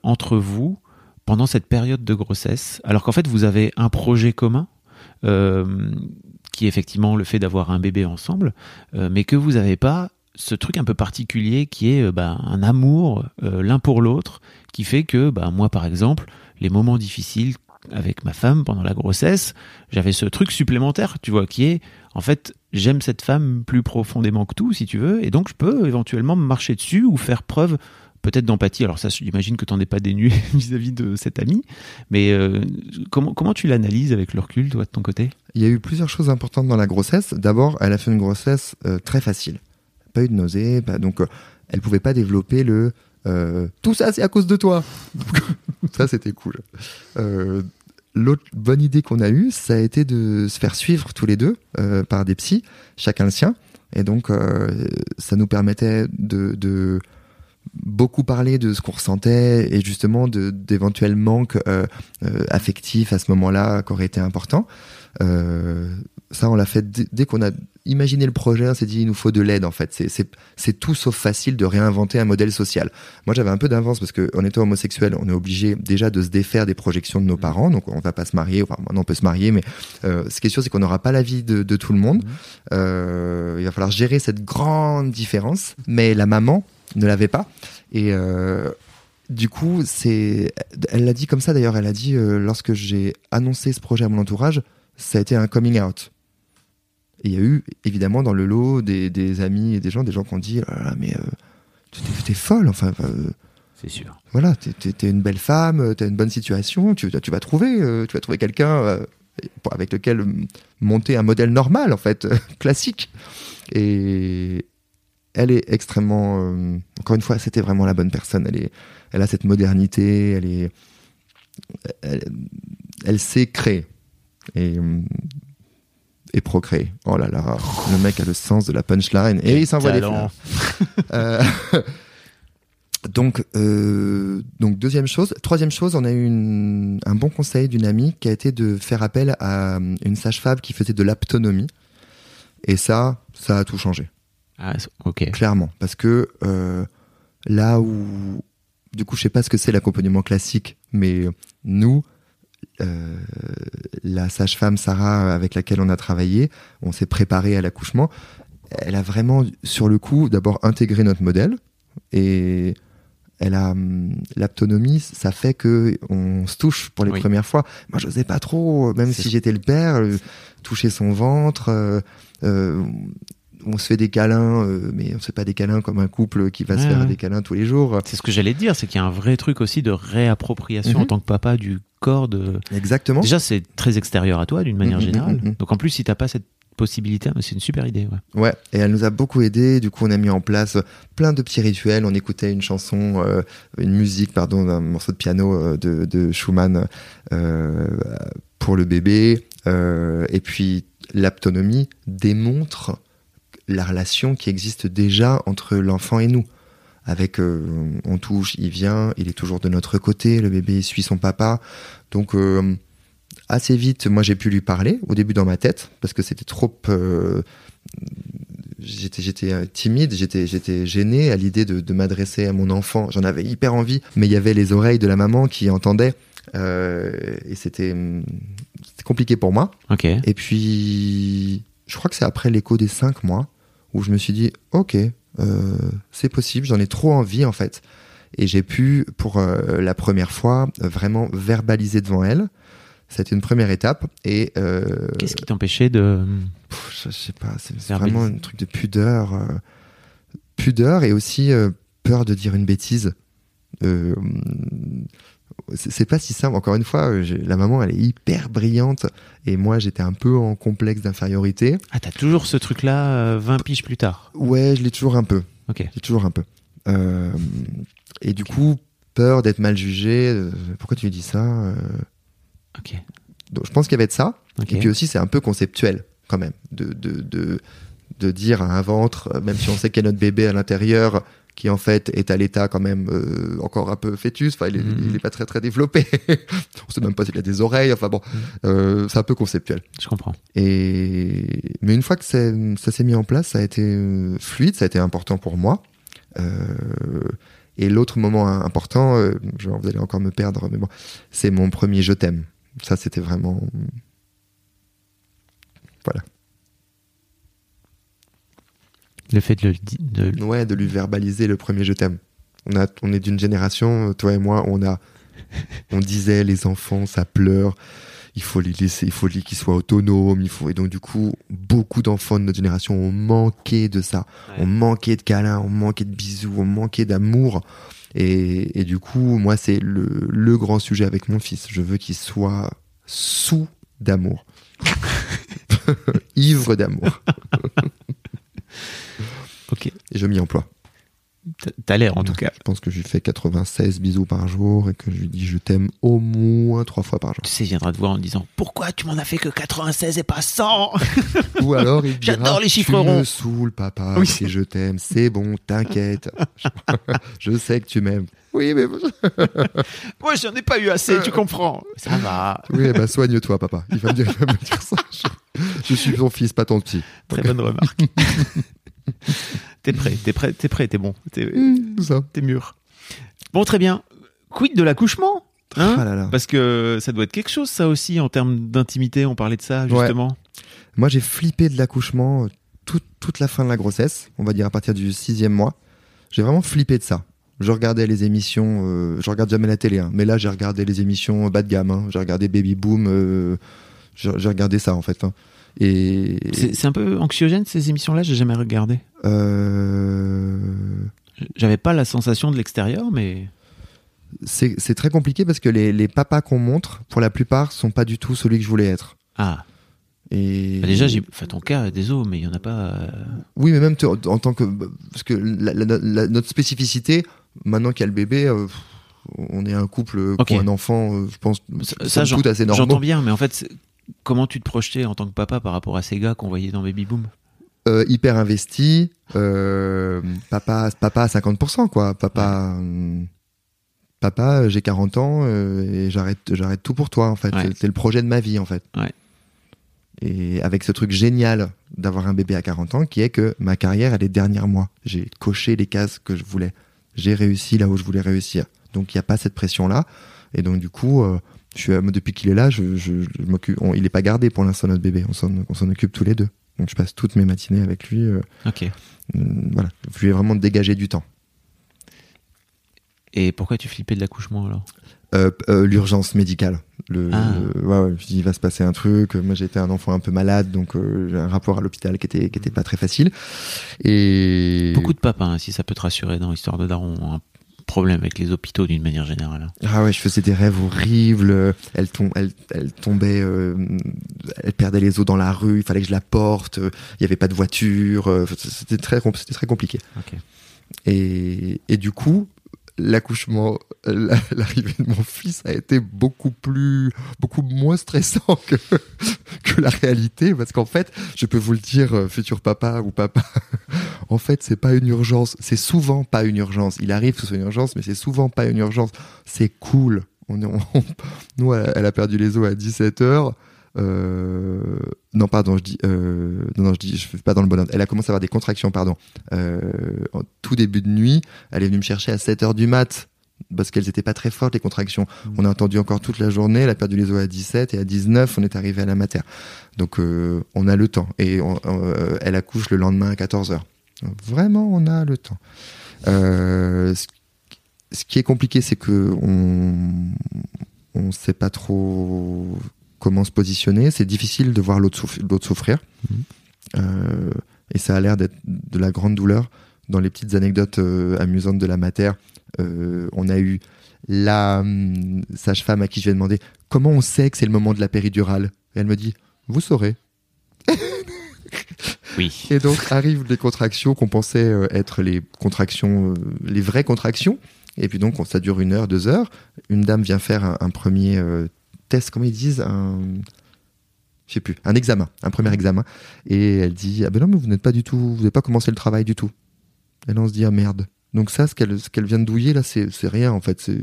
entre vous pendant cette période de grossesse, alors qu'en fait vous avez un projet commun. qui est effectivement le fait d'avoir un bébé ensemble, mais que vous n'avez pas ce truc un peu particulier qui est euh, bah, un amour euh, l'un pour l'autre, qui fait que bah, moi par exemple, les moments difficiles avec ma femme pendant la grossesse, j'avais ce truc supplémentaire, tu vois, qui est en fait j'aime cette femme plus profondément que tout, si tu veux, et donc je peux éventuellement me marcher dessus ou faire preuve peut-être d'empathie. Alors ça, j'imagine que tu n'en es pas dénué vis-à-vis de cet ami, mais euh, comment, comment tu l'analyses avec le recul, toi, de ton côté? Il y a eu plusieurs choses importantes dans la grossesse. D'abord, elle a fait une grossesse très facile. Pas eu de nausée, pas- donc euh, elle pouvait pas développer le euh, tout ça c'est à cause de toi. ça c'était cool. Euh, L'autre bonne idée qu'on a eue, ça a été de se faire suivre tous les deux par des psys, chacun le sien. Et donc, ça nous permettait de, de beaucoup parler de ce qu'on ressentait et justement d'éventuels manques affectifs à ce moment-là qui auraient été importants. Euh, ça, on l'a fait dès, qu'on a imaginé le projet, on s'est dit il nous faut de l'aide en fait. C'est- tout sauf facile de réinventer un modèle social. Moi, j'avais un peu d'avance parce qu'en étant homosexuel, on est obligé déjà de se défaire des projections de nos parents. Donc, on va pas se marier. Enfin, maintenant, on peut se marier, mais euh, ce qui est sûr, c'est qu'on n'aura pas la vie de, de tout le monde. Euh, il va falloir gérer cette grande différence. Mais la maman ne l'avait pas. Et euh, du coup, c'est, elle l'a dit comme ça d'ailleurs. Elle a dit lorsque j'ai annoncé ce projet à mon entourage, ça a été un coming out. Et il y a eu évidemment dans le lot des, des amis et des gens, des gens qui ont dit là, mais euh, tu t'es, folle. Enfin, euh, C'est sûr. voilà, t'es, une belle femme, euh, t'as une bonne situation, tu, tu vas trouver, euh, tu vas trouver quelqu'un euh, avec lequel monter un modèle normal en fait, classique. Et elle est extrêmement, encore une fois, c'était vraiment la bonne personne. Elle est, elle a cette modernité, elle est, elle, elle sait créer et et procréer. Oh là là, le mec a le sens de la punchline et il s'envoie des fleurs. Euh, donc, euh, donc deuxième chose, troisième chose, on a eu une- un bon conseil d'une amie qui a été de faire appel à euh, une sage-femme qui faisait de l'aptonomie. Et ça, ça a tout changé, Ah, ok. clairement, parce que euh, là où, du coup, je sais pas ce que c'est l'accompagnement classique, mais nous, euh, la sage-femme Sarah avec laquelle on a travaillé, on s'est préparé à l'accouchement. Elle a vraiment, sur le coup, d'abord intégré notre modèle et elle a hum, l'autonomie, ça fait que on se touche pour les Oui. premières fois. Moi, je n'osais pas trop, même si j'étais le père, euh, toucher son ventre. euh, euh, on se fait des câlins, euh, mais on se fait pas des câlins comme un couple qui va se faire ouais. des câlins tous les jours. C'est ce que j'allais dire, c'est qu'il y a un vrai truc aussi de réappropriation en Mhm. tant que papa du corps de. Exactement. Déjà, c'est très extérieur à toi d'une manière Mhm, générale. mhm. Donc en plus, si t'as pas cette possibilité, c'est une super idée. Ouais. Ouais, et elle nous a beaucoup aidé. Du coup, on a mis en place plein de petits rituels. On écoutait une chanson, euh, une musique, pardon, d'un morceau de piano euh, de, de Schumann pour le bébé. Et puis, l'aptonomie démontre la relation qui existe déjà entre l'enfant et nous. Avec, euh, on touche, il vient, il est toujours de notre côté, le bébé suit son papa. Donc, euh, assez vite, moi j'ai pu lui parler, au début dans ma tête, parce que c'était trop... euh, j'étais timide, j'étais gêné à l'idée de, de m'adresser à mon enfant. J'en avais hyper envie, mais il y avait les oreilles de la maman qui entendaient, et c'était compliqué pour moi. Et puis, je crois que c'est après l'écho des cinq mois où je me suis dit, ok, euh, c'est possible, j'en ai trop envie en fait. Et j'ai pu, pour euh, la première fois, vraiment verbaliser devant elle. C'était une première étape. Et euh, Qu'est-ce qui t'empêchait de. pff, je, je sais pas, c'est vraiment un truc de pudeur, pudeur et aussi peur de dire une bêtise. C'est pas si simple. Encore une fois, euh, la maman, elle est hyper brillante et moi, j'étais un peu en complexe d'infériorité. Ah, t'as toujours ce truc-là euh, 20 piges plus tard? Ouais, je l'ai toujours un peu. Ok. J'ai toujours un peu. Euh, et du coup, peur d'être mal jugé. euh, pourquoi tu dis ça Ok. donc, Je pense qu'il y avait de ça. Et puis aussi, c'est un peu conceptuel quand même de de de, de dire à un ventre, même si on sait qu'il y a notre bébé à l'intérieur, qui en fait est à l'état quand même euh, encore un peu fœtus. Enfin, il est, Mhm. il est pas très très développé. on sait même pas s'il a des oreilles. Enfin bon, euh, c'est un peu conceptuel. Je comprends. Et mais une fois que ça s'est mis en place, ça a été euh, fluide, ça a été important pour moi. Et l'autre moment im- important, genre, vous allez encore me perdre, mais bon, c'est mon premier je t'aime. Ça, c'était vraiment. Voilà. Le fait de le di- de- Ouais, de lui verbaliser le premier je t'aime. On, a, on est d'une génération, toi et moi, on a. On disait, les enfants, ça pleure. Il faut les laisser, il faut les- qu'ils soient autonomes. Il faut, et donc, du coup, beaucoup d'enfants de notre génération ont manqué de ça. Ouais. On manquait de câlins, on manquait de bisous, on manquait d'amour. Et, et du coup, moi, c'est le, le grand sujet avec mon fils. Je veux qu'il soit sous d'amour. Ivre d'amour. Ok. Et je m'y emploie. T'as- l'air en tout cas. Je pense que je lui fais 96 bisous par jour et que je lui dis je t'aime au moins trois fois par jour. Tu sais, il viendra te voir en disant Pourquoi tu m'en as fait que 96 et pas 100 Ou alors il dira J'adore les chiffres tu ronds. me saoules papa, Oui. si je t'aime, c'est bon, t'inquiète. je sais que tu m'aimes. Oui mais Moi, j'en ai pas eu assez, tu comprends. Ça va. oui bah soigne-toi papa. Il va me dire, il va me dire ça. Je, je suis ton fils, pas ton petit. Très bonne remarque. T'es prêt, t'es prêt, t'es prêt, t'es bon, t'es t'es mûr. Bon, très bien. Quid de l'accouchement hein Ah là là. Parce que ça doit être quelque chose, ça aussi, en termes d'intimité. On parlait de ça, justement. Moi, j'ai flippé de l'accouchement euh, toute, toute la fin de la grossesse, on va dire à partir du sixième mois. J'ai vraiment flippé de ça. Je regardais les émissions, euh, je regarde jamais la télé, hein, mais là j'ai regardé les émissions bas de gamme. hein. J'ai regardé Baby Boom, euh, j'ai regardé ça en fait. hein. Et C'est c'est un peu anxiogène, ces émissions-là, j'ai jamais regardé. Euh, J'avais pas la sensation de l'extérieur, mais. c'est très compliqué parce que les, les papas qu'on montre, pour la plupart, sont pas du tout celui que je voulais être. Ah, Et bah déjà, j'ai fait ton cas, désolé, mais il y en a pas. euh, Oui, mais même en tant que parce que la- la- la- notre spécificité, maintenant qu'il y a le bébé, euh, on est un couple Ok. qui a un enfant, euh, je pense, Ça, ça, toute assez j'entends normaux. bien, mais en fait, comment tu te projetais en tant que papa par rapport à ces gars qu'on voyait dans Baby Boom? Euh, hyper investi, euh, papa, papa à 50%, quoi. Papa, papa, j'ai 40 ans euh, et j'arrête, j'arrête tout pour toi, en fait. Ouais. C'est- le projet de ma vie, en fait. Ouais. Et avec ce truc génial d'avoir un bébé à 40 ans, qui est que ma carrière, elle est derrière moi. J'ai coché les cases que je voulais. J'ai réussi là où je voulais réussir. Donc il n'y a pas cette pression-là. Et donc du coup, euh, je suis, depuis qu'il est là, je, je, je m'occupe. il n'est pas gardé pour l'instant notre bébé. On s'en, on s'en occupe tous les deux. Donc je passe toutes mes matinées avec lui. euh, Ok. euh, voilà, je lui ai vraiment dégagé du temps. Et pourquoi tu flippais de l'accouchement alors? Euh, euh, L'urgence médicale. Le, Ah. le- ouais, ouais, je dis, il va se passer un truc. Moi, j'étais un enfant un peu malade, donc euh, j'ai un rapport à l'hôpital qui était, qui était pas très facile. Et Beaucoup de papas, hein, si ça peut te rassurer dans l'histoire de Daron, un problème avec les hôpitaux d'une manière générale. hein. Ah ouais, je faisais des rêves horribles. Elle, tom- elle, elle tombait, euh, elle perdait les os dans la rue. Il fallait que je la porte. Il y avait pas de voiture. euh, C'était très, très compliqué. Ok. Et, et du coup, l'accouchement, la- l'arrivée de mon fils a été beaucoup plus, beaucoup moins stressant que, que la réalité, parce qu'en fait, je peux vous le dire, euh, futur papa ou papa, en fait, c'est pas une urgence, c'est souvent pas une urgence. Il arrive que ce soit une urgence, mais c'est souvent pas une urgence. C'est cool. On, est- on- nous, elle, a perdu les os à 17 heures. Euh, non, pardon, je dis, euh, non, non, je dis, je fais pas dans le bon ordre. Elle a commencé à avoir des contractions, pardon, euh, en tout début de nuit. Elle est venue me chercher à 7 heures du mat parce qu'elles étaient pas très fortes les contractions. On a entendu encore toute la journée. Elle a perdu les os à 17 et à 19, on est arrivé à la mater. Donc on a le temps et on- elle accouche le lendemain à 14 heures. Vraiment, on a le temps. Euh, ce- qui est compliqué, c'est que on on sait pas trop comment se positionner. C'est difficile de voir l'autre souff- l'autre souffrir. Mhm. Euh, et ça a l'air d'être de la grande douleur. dans les petites anecdotes euh, amusantes de la mater, euh, on a eu la hum, sage-femme à qui je vais demander comment on sait que c'est le moment de la péridurale? Et elle me dit, vous saurez. Oui. Et donc arrivent les contractions qu'on pensait euh, être les contractions, euh, les vraies contractions. Et puis donc on- ça dure une heure, deux heures. Une dame vient faire un, un premier euh, test, comment ils disent, un, je sais plus, un examen, un premier examen. Et elle dit ah ben non mais vous n'êtes pas du tout, vous n'avez pas commencé le travail du tout. Et là on se dit ah merde. Donc ça, ce qu'elle ce qu'elle vient de douiller là, c'est c'est rien en fait. C'est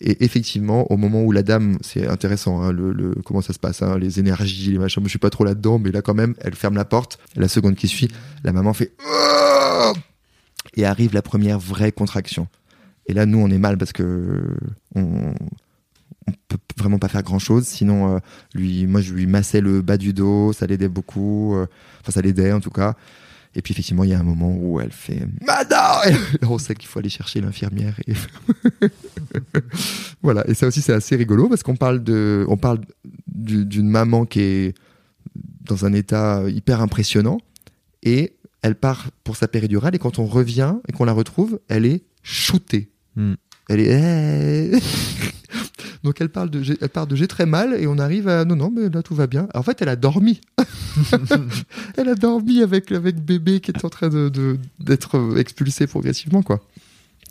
et effectivement, au moment où la dame, c'est intéressant, hein, le, le- comment ça se passe, hein, les énergies, les machins, moi je suis pas trop là-dedans, mais là quand même, elle ferme la porte, la seconde qui suit, la maman fait Oh et arrive la première vraie contraction. Et là, nous, on est mal parce que on, on peut vraiment pas faire grand-chose. Sinon, euh, lui, moi, je lui massais le bas du dos, ça l'aidait beaucoup. euh, Enfin, ça l'aidait en tout cas. Et puis effectivement, il y a un moment où elle fait Madame Et on sait qu'il faut aller chercher l'infirmière. Et... voilà. Et ça aussi, c'est assez rigolo parce qu'on parle de, on parle du- d'une maman qui est dans un état hyper impressionnant et elle part pour sa péridurale et quand on revient et qu'on la retrouve, elle est shootée. Hmm. Elle est donc elle parle de j'ai- elle part de j'ai très mal et on arrive à non non mais là tout va bien. En fait, elle a dormi. elle a dormi avec avec bébé qui est en train de d'être expulsé progressivement quoi.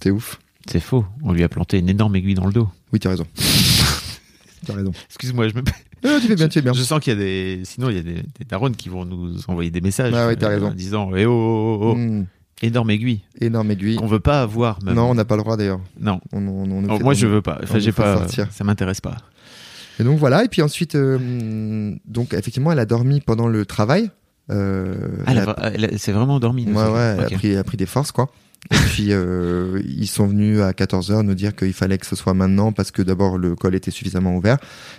C'est ouf. C'est faux. On lui a planté une énorme aiguille dans le dos. Oui, tu as raison. tu as raison. Excuse-moi, je me. Ah, tu fais bien, tu fais bien. Je sens qu'il y a des. Sinon, il y a des, des darons qui vont nous envoyer des messages. Ah ouais, t'as raison. En disant Eh oh, oh, oh, oh, Hmm, énorme aiguille. énorme aiguille. Qu'on veut pas avoir, même. Non, on n'a pas le droit d'ailleurs. Non. On, on- on Alors, fait- moi, on je veux pas. on Enfin, j'ai pas. sortir. Ça m'intéresse pas. Et donc voilà, et puis ensuite, euh, donc effectivement, elle a dormi pendant le travail. Euh, Ah, elle elle a- c'est vraiment dormi. Ouais, ouais, elle, a pris, a pris des forces, quoi. Et puis, euh, ils sont venus à 14h nous dire qu'il fallait que ce soit maintenant parce que d'abord le col était suffisamment ouvert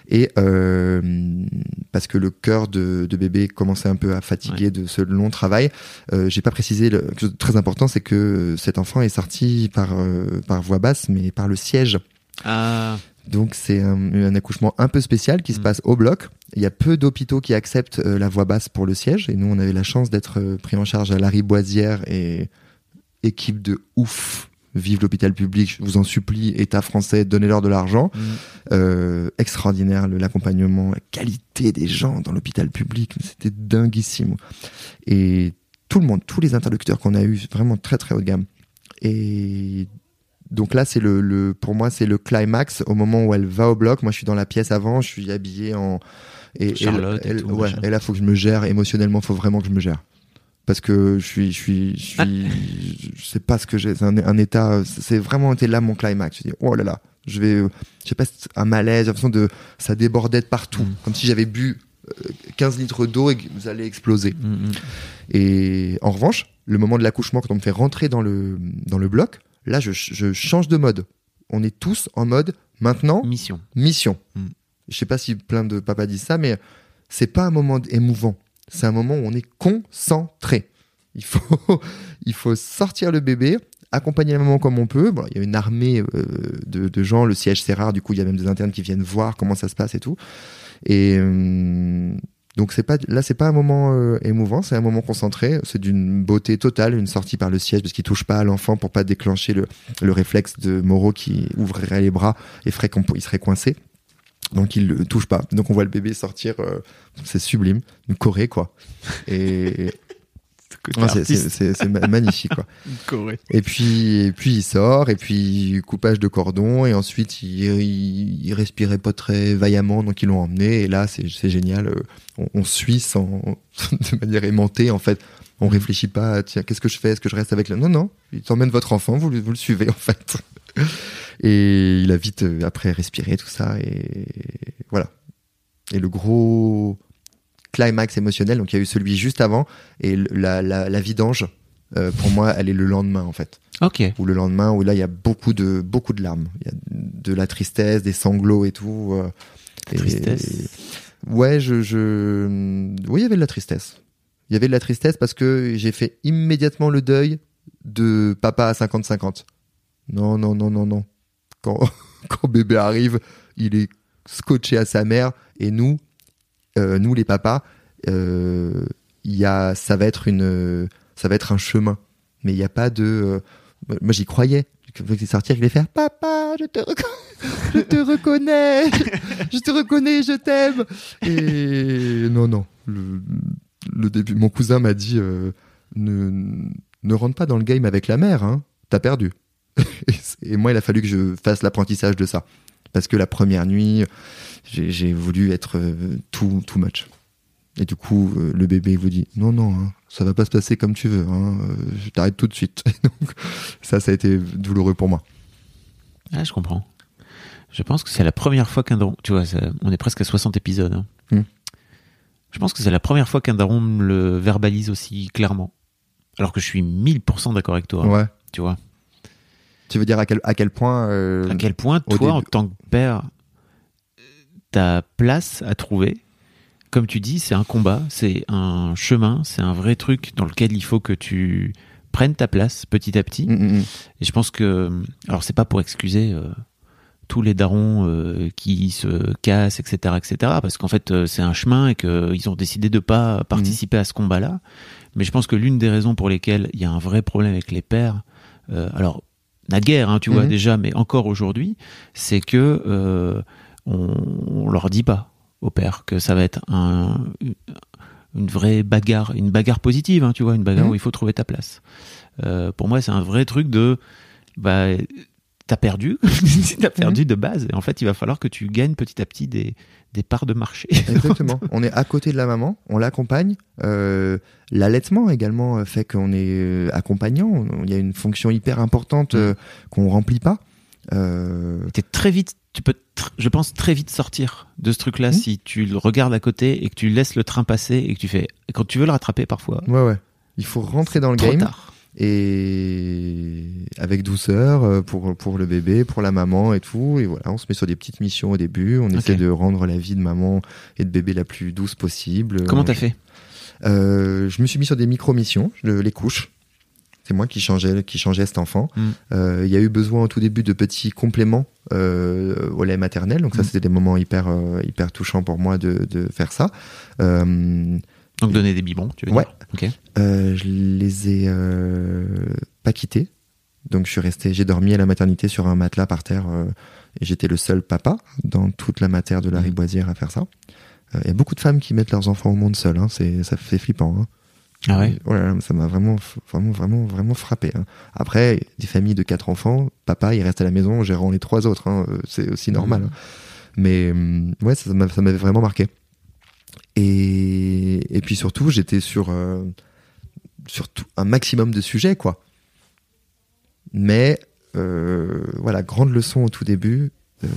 et euh, parce que le cœur de, de bébé commençait un peu à fatiguer de ce long travail. Euh, J'ai pas précisé, le, quelque chose de très important, c'est que cet enfant est sorti par, euh, par voie basse, mais par le siège. Ah, Donc c'est un, un accouchement un peu spécial qui se Mm. passe au bloc. Il y a peu d'hôpitaux qui acceptent euh, la voie basse pour le siège et nous on avait la chance d'être euh, pris en charge à Larry Boisière et équipe de ouf. Vive l'hôpital public, je vous en supplie, État français, donnez-leur de l'argent. Mm. Euh, extraordinaire l'accompagnement, la qualité des gens dans l'hôpital public, c'était dinguissime. Et tout le monde, tous les interlocuteurs qu'on a eu, vraiment très très haut de gamme. Et donc là, c'est le, le, pour moi, c'est le climax au moment où elle va au bloc. Moi, je suis dans la pièce avant, je suis habillé en et, et- Charlotte et elle- tout, ouais, et là, faut que je me gère émotionnellement. Faut vraiment que je me gère parce que je suis, je suis, je suis, je sais pas ce que j'ai. C'est un, un état. C'est vraiment été là mon climax. Je dis, oh là là, je vais, euh, je sais pas, c'est un malaise, j'ai l'impression de, ça débordait de partout, Mm. comme si j'avais bu euh, 15 litres d'eau et que vous allez exploser. Mm, mm. Et en revanche, le moment de l'accouchement, quand on me fait rentrer dans le, dans le bloc, là, je, je change de mode. On est tous en mode maintenant Mission. mission. Mm. Je sais pas si plein de papas disent ça, mais c'est pas un moment émouvant. C'est un moment où on est concentré. Il faut, il faut sortir le bébé, accompagner la maman comme on peut. Bon, il y a une armée euh, de, gens, le siège c'est rare, du coup il y a même des internes qui viennent voir comment ça se passe et tout. Et euh, donc c'est pas là c'est pas un moment euh, émouvant, c'est un moment concentré. C'est d'une beauté totale, une sortie par le siège parce qu'il touche pas à l'enfant pour pas déclencher le, le réflexe de Moreau qui ouvrirait les bras et ferait qu'on il serait coincé. Donc il le touche pas. Donc on voit le bébé sortir, euh, c'est sublime, une Corée quoi. Et Ouais, c'est- c'est c'est- c'est ma- magnifique quoi. Corée. Et puis, et puis il sort, et puis coupage de cordon, et ensuite il, il, il respirait pas très vaillamment, donc ils l'ont emmené, et là c'est génial, euh, on, on suit sans, de manière aimantée en fait. On réfléchit pas, à, tiens, qu'est-ce que je fais? Est-ce que je reste avec le. Non, non, il t'emmène votre enfant, vous, vous le suivez en fait. Et il a vite euh, après respiré tout ça, et voilà. Et le gros climax émotionnel, donc il y a eu celui juste avant, et la, la, la vidange, euh, pour moi, elle est le lendemain en fait Ok. ou le lendemain où là il y a beaucoup de beaucoup de larmes il y a de la tristesse des sanglots et tout euh, et- Tristesse. ouais je je oui il y avait de la tristesse il y avait de la tristesse parce que j'ai fait immédiatement le deuil de papa à 50-50 non non non non non quand bébé arrive il est scotché à sa mère et nous euh, nous les papas euh, y a ça va être une ça va être un chemin mais il n'y a pas de. euh, moi, j'y croyais. Quand il sortir, je vais faire Papa, je te, je te reconnais, je te reconnais, je t'aime. Et non, non. Le, le début, mon cousin m'a dit ne, ne rentre pas dans le game avec la mère, hein. t'as perdu. Et moi, il a fallu que je fasse l'apprentissage de ça. Parce que la première nuit, j'ai voulu être euh, too, too much. Et du coup, euh, le bébé vous dit non, non, hein, ça va pas se passer comme tu veux. Hein, euh, je t'arrête tout de suite. Donc, ça, ça a été douloureux pour moi. Ah, je comprends. Je pense que c'est la première fois qu'un daron. Tu vois, ça- on est presque à 60 épisodes. hein. Hmm. Je pense que c'est la première fois qu'un daron me le verbalise aussi clairement. Alors que je suis 1000% d'accord avec toi. Ouais. Tu vois. Tu veux dire à quel, à quel point euh, À quel point, toi, en tant que père, ta place à trouver, comme tu dis, c'est un combat, c'est un chemin, c'est un vrai truc dans lequel il faut que tu prennes ta place petit à petit. Mm, mm, mm. Et je pense que, alors c'est pas pour excuser euh, tous les darons euh, qui se cassent, etc., etc., parce qu'en fait euh, c'est un chemin et qu'ils ont décidé de pas participer à ce combat-là. Mais je pense que l'une des raisons pour lesquelles il y a un vrai problème avec les pères, euh, alors naguère, hein, tu vois Mhm. déjà, mais encore aujourd'hui, c'est que euh, on, on leur dit pas aux pères que ça va être un, une vraie bagarre, une bagarre positive, hein, tu vois, une bagarre Mhm. où il faut trouver ta place. Euh, pour moi, c'est un vrai truc de, bah, t'as perdu, t'as perdu de base. Et en fait, il va falloir que tu gagnes petit à petit des, des parts de marché. Exactement. on est à côté de la maman, on l'accompagne. Euh, L'allaitement également euh, fait qu'on est euh, accompagnant. Il y a une fonction hyper importante euh, qu'on remplit pas. Euh, T'es très vite, tu peux, je pense, très vite sortir de ce truc-là Mhm. si tu le regardes à côté et que tu laisses le train passer et que tu fais, quand tu veux le rattraper parfois, ouais, ouais. Il faut rentrer dans le trop game tard. Et avec douceur euh, pour pour le bébé, pour la maman et tout. Et voilà, on se met sur des petites missions au début. On essaie Ok. de rendre la vie de maman et de bébé la plus douce possible. Comment On- t'as fait? Euh, je me suis mis sur des micro-missions, je- les couches. C'est moi qui changeais, qui changeais cet enfant. Mm. Euh, Il y a eu besoin au tout début de petits compléments euh, au lait maternel. Donc ça, Mm. c'était des moments hyper, euh, hyper touchants pour moi de, de faire ça. Donc donner des biberons, tu veux Ouais. dire Ok. euh, je les ai euh, pas quittés. Donc je suis resté, j'ai dormi à la maternité sur un matelas par terre euh, et j'étais le seul papa dans toute la matière de la Mhm. riboisière à faire ça. Euh, Il y a beaucoup de femmes qui mettent leurs enfants au monde seuls. Hein. C'est, ça fait flippant. Hein. Ah ouais. Là, ça m'a vraiment, vraiment, vraiment, vraiment frappé. hein. Après, des familles de quatre enfants, papa, il reste à la maison gérant les trois autres. C'est aussi normal. Mhm. Mais hum, ouais, ça m'avait vraiment marqué. Et, et puis surtout, j'étais sur, euh, sur tout- un maximum de sujets, quoi. Mais euh, voilà, grande leçon au tout début. euh,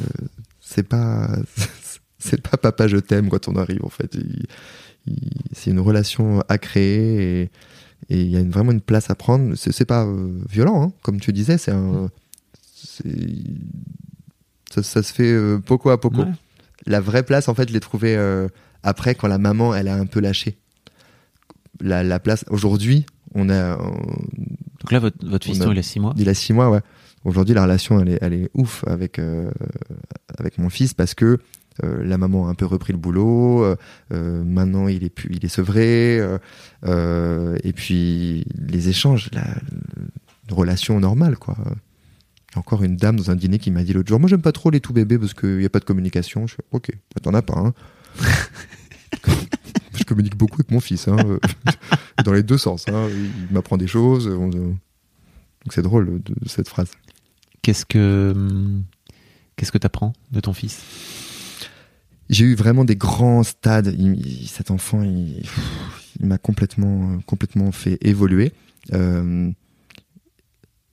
c'est pas, c'est pas papa, je t'aime quand on arrive en fait. C'est une relation à créer et il y a une- vraiment une place à prendre. C'est pas euh, violent, hein, comme tu disais. C'est un, ça, ça se fait euh, poco à poco. Ouais. La vraie place, en fait, je l'ai trouvée euh, après quand la maman, elle a un peu lâché. La, la place aujourd'hui, on a, on- Donc là, votre, votre fiston, a- il a six mois. il a six mois, ouais. Aujourd'hui, la relation, elle est, elle est ouf avec euh, avec mon fils parce que euh, la maman a un peu repris le boulot. euh, maintenant, il est plus, il est sevré. et puis les échanges, la, une relation normale, quoi. Encore une dame dans un dîner qui m'a dit l'autre jour, moi j'aime pas trop les tout bébés parce qu'il n'y a pas de communication. Je fais, ok, bah, t'en as pas. Hein. je communique beaucoup avec mon fils, hein, euh, dans les deux sens. Hein. Il m'apprend des choses. on- donc c'est drôle de, cette phrase. Qu'est-ce que qu'est-ce que t'apprends de ton fils? J'ai eu vraiment des grands stades. Il- cet enfant, il, il m'a complètement, euh, complètement fait évoluer. Euh,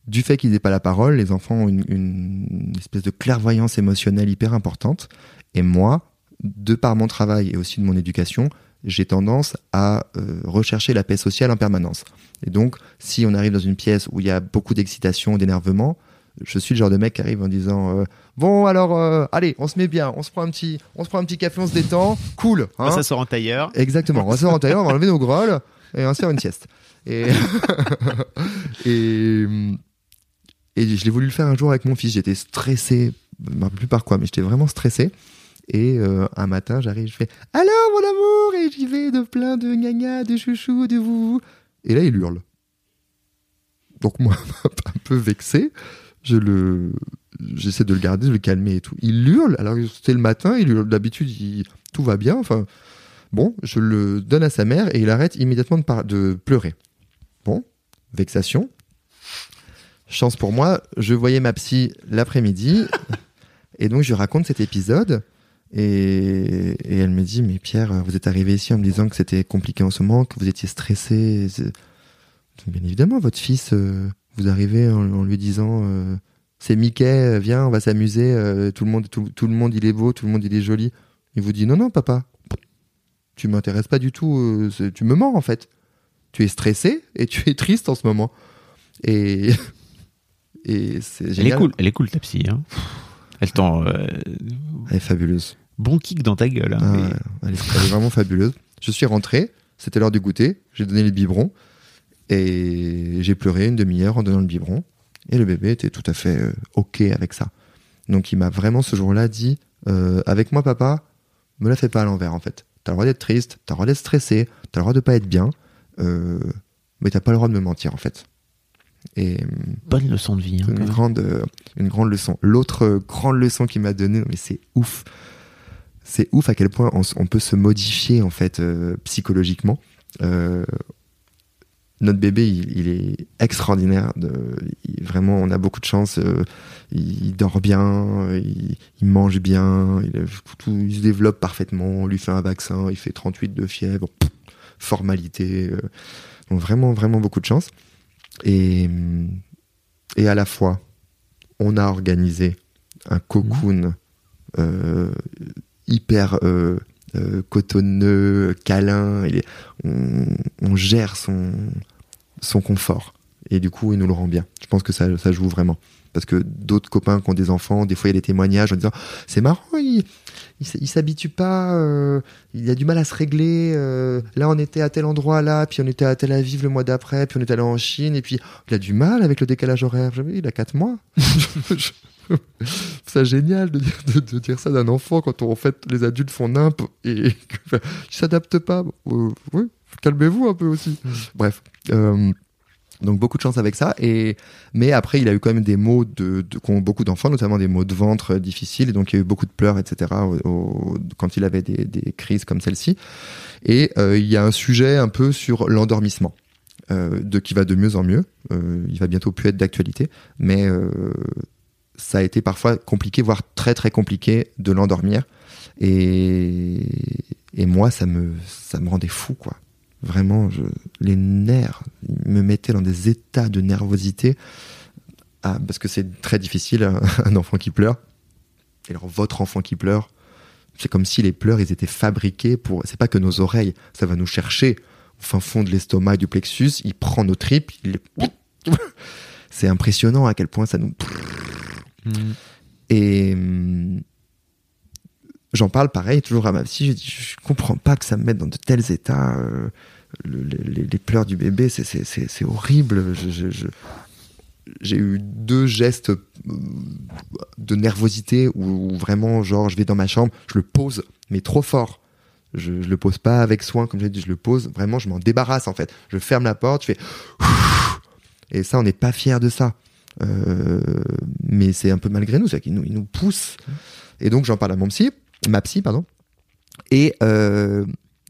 du fait qu'ils n'aient pas la parole, les enfants ont une, une espèce de clairvoyance émotionnelle hyper importante. Et moi, de par mon travail et aussi de mon éducation, j'ai tendance à euh, rechercher la paix sociale en permanence. Et donc, si on arrive dans une pièce où il y a beaucoup d'excitation, d'énervement, je suis le genre de mec qui arrive en disant euh, bon alors euh, allez on se met bien on se prend un petit on se prend un petit café on se détend cool hein Ça sort en tailleur. Exactement. On va en tailleur, on va enlever nos grolles et on va se faire une sieste. Et, et, et je l'ai voulu le faire un jour avec mon fils. J'étais stressé, je me rappelle plus par quoi, mais j'étais vraiment stressé. Et euh, un matin, j'arrive, je fais Alors mon amour Et j'y vais de plein de gna de chouchou, de vous. Et là, il hurle. Donc moi, un peu vexé, je le, j'essaie de le garder, de le calmer et tout. Il hurle, alors c'était le matin, il hurle, d'habitude, il- tout va bien, enfin, bon, je le donne à sa mère et il arrête immédiatement de, par- de pleurer. Bon, vexation. Chance pour moi, je voyais ma psy l'après-midi et donc je raconte cet épisode et, et elle me dit mais Pierre vous êtes arrivé ici en me disant que c'était compliqué en ce moment que vous étiez stressé bien évidemment votre fils euh, vous arrivez en, en lui disant euh, c'est Mickey euh, viens on va s'amuser euh, tout le monde tout, tout le monde il est beau tout le monde il est joli il vous dit non non papa tu m'intéresses pas du tout tu me mens en fait tu es stressé et tu es triste en ce moment et et c'est Elle est génial cool, elle est cool ta psy. Hein. Elle t'en. euh, elle est fabuleuse bon kick dans ta gueule. hein. Ah Mais- elle, est, elle est vraiment fabuleuse. Je suis rentré, c'était l'heure du goûter, j'ai donné le biberon et j'ai pleuré une demi-heure en donnant le biberon et le bébé était tout à fait euh, ok avec ça. Donc il m'a vraiment ce jour-là dit euh, avec moi papa, me la fais pas à l'envers en fait. T'as le droit d'être triste, t'as le droit d'être stressé, t'as le droit de pas être bien, euh, mais t'as pas le droit de me mentir en fait. Et euh, Bonne leçon de vie. hein, une grande, euh, une grande leçon. L'autre euh, grande leçon qu'il m'a donnée, mais c'est ouf. C'est ouf à quel point on, peut se modifier en fait euh, psychologiquement. Euh, notre bébé, il, il est extraordinaire. De, il- vraiment, on a beaucoup de chance. il, dort bien, il, il mange bien, il, est- tout- il se développe parfaitement. On lui fait un vaccin, il fait 38 de fièvre, pff, formalité. donc vraiment, vraiment beaucoup de chance. Et, et à la fois, on a organisé un cocoon euh, hyper euh, euh, cotonneux, câlin. On, on gère son, son confort. Et du coup, il nous le rend bien. Je pense que ça, ça joue vraiment. Parce que d'autres copains qui ont des enfants, des fois, il y a des témoignages en disant C'est marrant, il, il, s'habitue pas, euh, il a du mal à se régler. euh, là, on était à tel endroit, là, puis on était à Tel Aviv le mois d'après, puis on est allé en Chine, et puis il a du mal avec le décalage horaire. Il a 4 mois. c'est génial de dire, de, de dire ça d'un enfant quand on, en fait les adultes font nimp et que, enfin, ils s'adaptent pas. Euh, oui, calmez-vous un peu aussi. Bref. euh, donc beaucoup de chance avec ça. Et, mais après, il a eu quand même des mots de, qu'ont beaucoup d'enfants, notamment des mots de ventre difficiles. Et donc il y a eu beaucoup de pleurs, etc. quand il avait des, crises comme celle-ci. Et euh, il y a un sujet un peu sur l'endormissement. euh, de qui va de mieux en mieux. Euh, il va bientôt plus être d'actualité, mais ça a été parfois compliqué, voire très très compliqué de l'endormir. Et, et moi, ça me, ça me rendait fou, quoi. Vraiment, je, les nerfs ils me mettaient dans des états de nervosité. Ah, parce que c'est très difficile, un, un enfant qui pleure. Et alors, votre enfant qui pleure, c'est comme si les pleurs, ils étaient fabriqués pour. C'est pas que nos oreilles, ça va nous chercher au fin fond de l'estomac et du plexus, il prend nos tripes, il C'est impressionnant à quel point ça nous. Mm. Et hum, j'en parle pareil toujours à ma psy. Je dis, comprends pas que ça me mette dans de tels états. euh, le- les, pleurs du bébé, c'est- horrible. J'ai eu deux gestes euh, de nervosité où, vraiment, genre, je vais dans ma chambre, je le pose, mais trop fort. Je, je le pose pas avec soin, comme j'ai dit, je le pose. Vraiment, je m'en débarrasse en fait. Je ferme la porte, je fais. Et ça, on n'est pas fier de ça. Euh, mais c'est un peu malgré nous, c'est qu'il nous, il nous pousse. Et donc j'en parle à mon psy, ma psy, pardon. Et euh,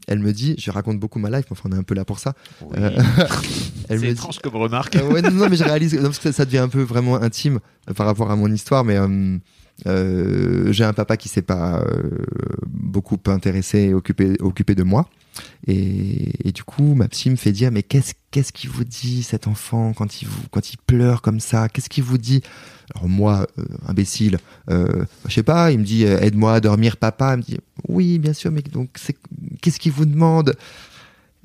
elle me dit, je raconte beaucoup ma life, mais enfin on est un peu là pour ça. Euh, elle C'est me dit, étrange comme remarque. euh, ouais, non, non, mais je réalise non, parce que ça, ça devient un peu vraiment intime euh, par rapport à mon histoire, mais euh, j'ai un papa qui s'est pas euh, beaucoup intéressé et occupé, occupé de moi. Et, et du coup, ma psy me fait dire, mais qu'est-ce qu'est-ce qu'il vous dit cet enfant quand il vous quand il pleure comme ça? Qu'est-ce qu'il vous dit? Alors moi, euh, imbécile, euh, je sais pas. Il me dit, euh, aide-moi à dormir, papa. Il me dit, oui, bien sûr, mais donc c'est qu'est-ce qu'il vous demande?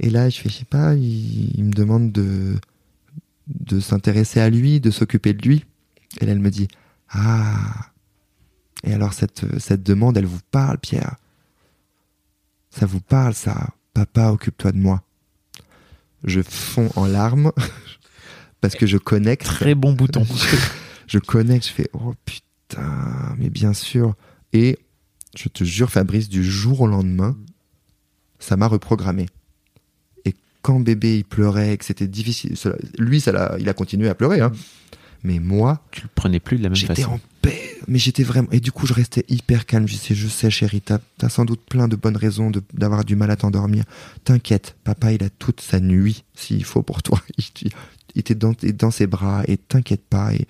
Et là, je fais, je sais pas. Il, il me demande de de s'intéresser à lui, de s'occuper de lui. Et là, elle me dit, ah. Et alors cette cette demande, elle vous parle, Pierre Ça vous parle, ça Papa, occupe-toi de moi. Je fonds en larmes parce que je connecte. Très bon bouton. Je connecte, je fais oh putain, mais bien sûr. Et je te jure, Fabrice, du jour au lendemain, ça m'a reprogrammé. Et quand bébé il pleurait, que c'était difficile, cela- lui ça il a continué à pleurer, hein. mais moi Tu le prenais plus de la même j'étais façon. en paix, mais j'étais vraiment. Et du coup, je restais hyper calme. Je disais, je sais, chérie, t'as as sans doute plein de bonnes raisons d'avoir du mal à t'endormir. T'inquiète, papa, il a toute sa nuit, s'il faut pour toi. Il, était dans, ses bras, et t'inquiète pas. Et,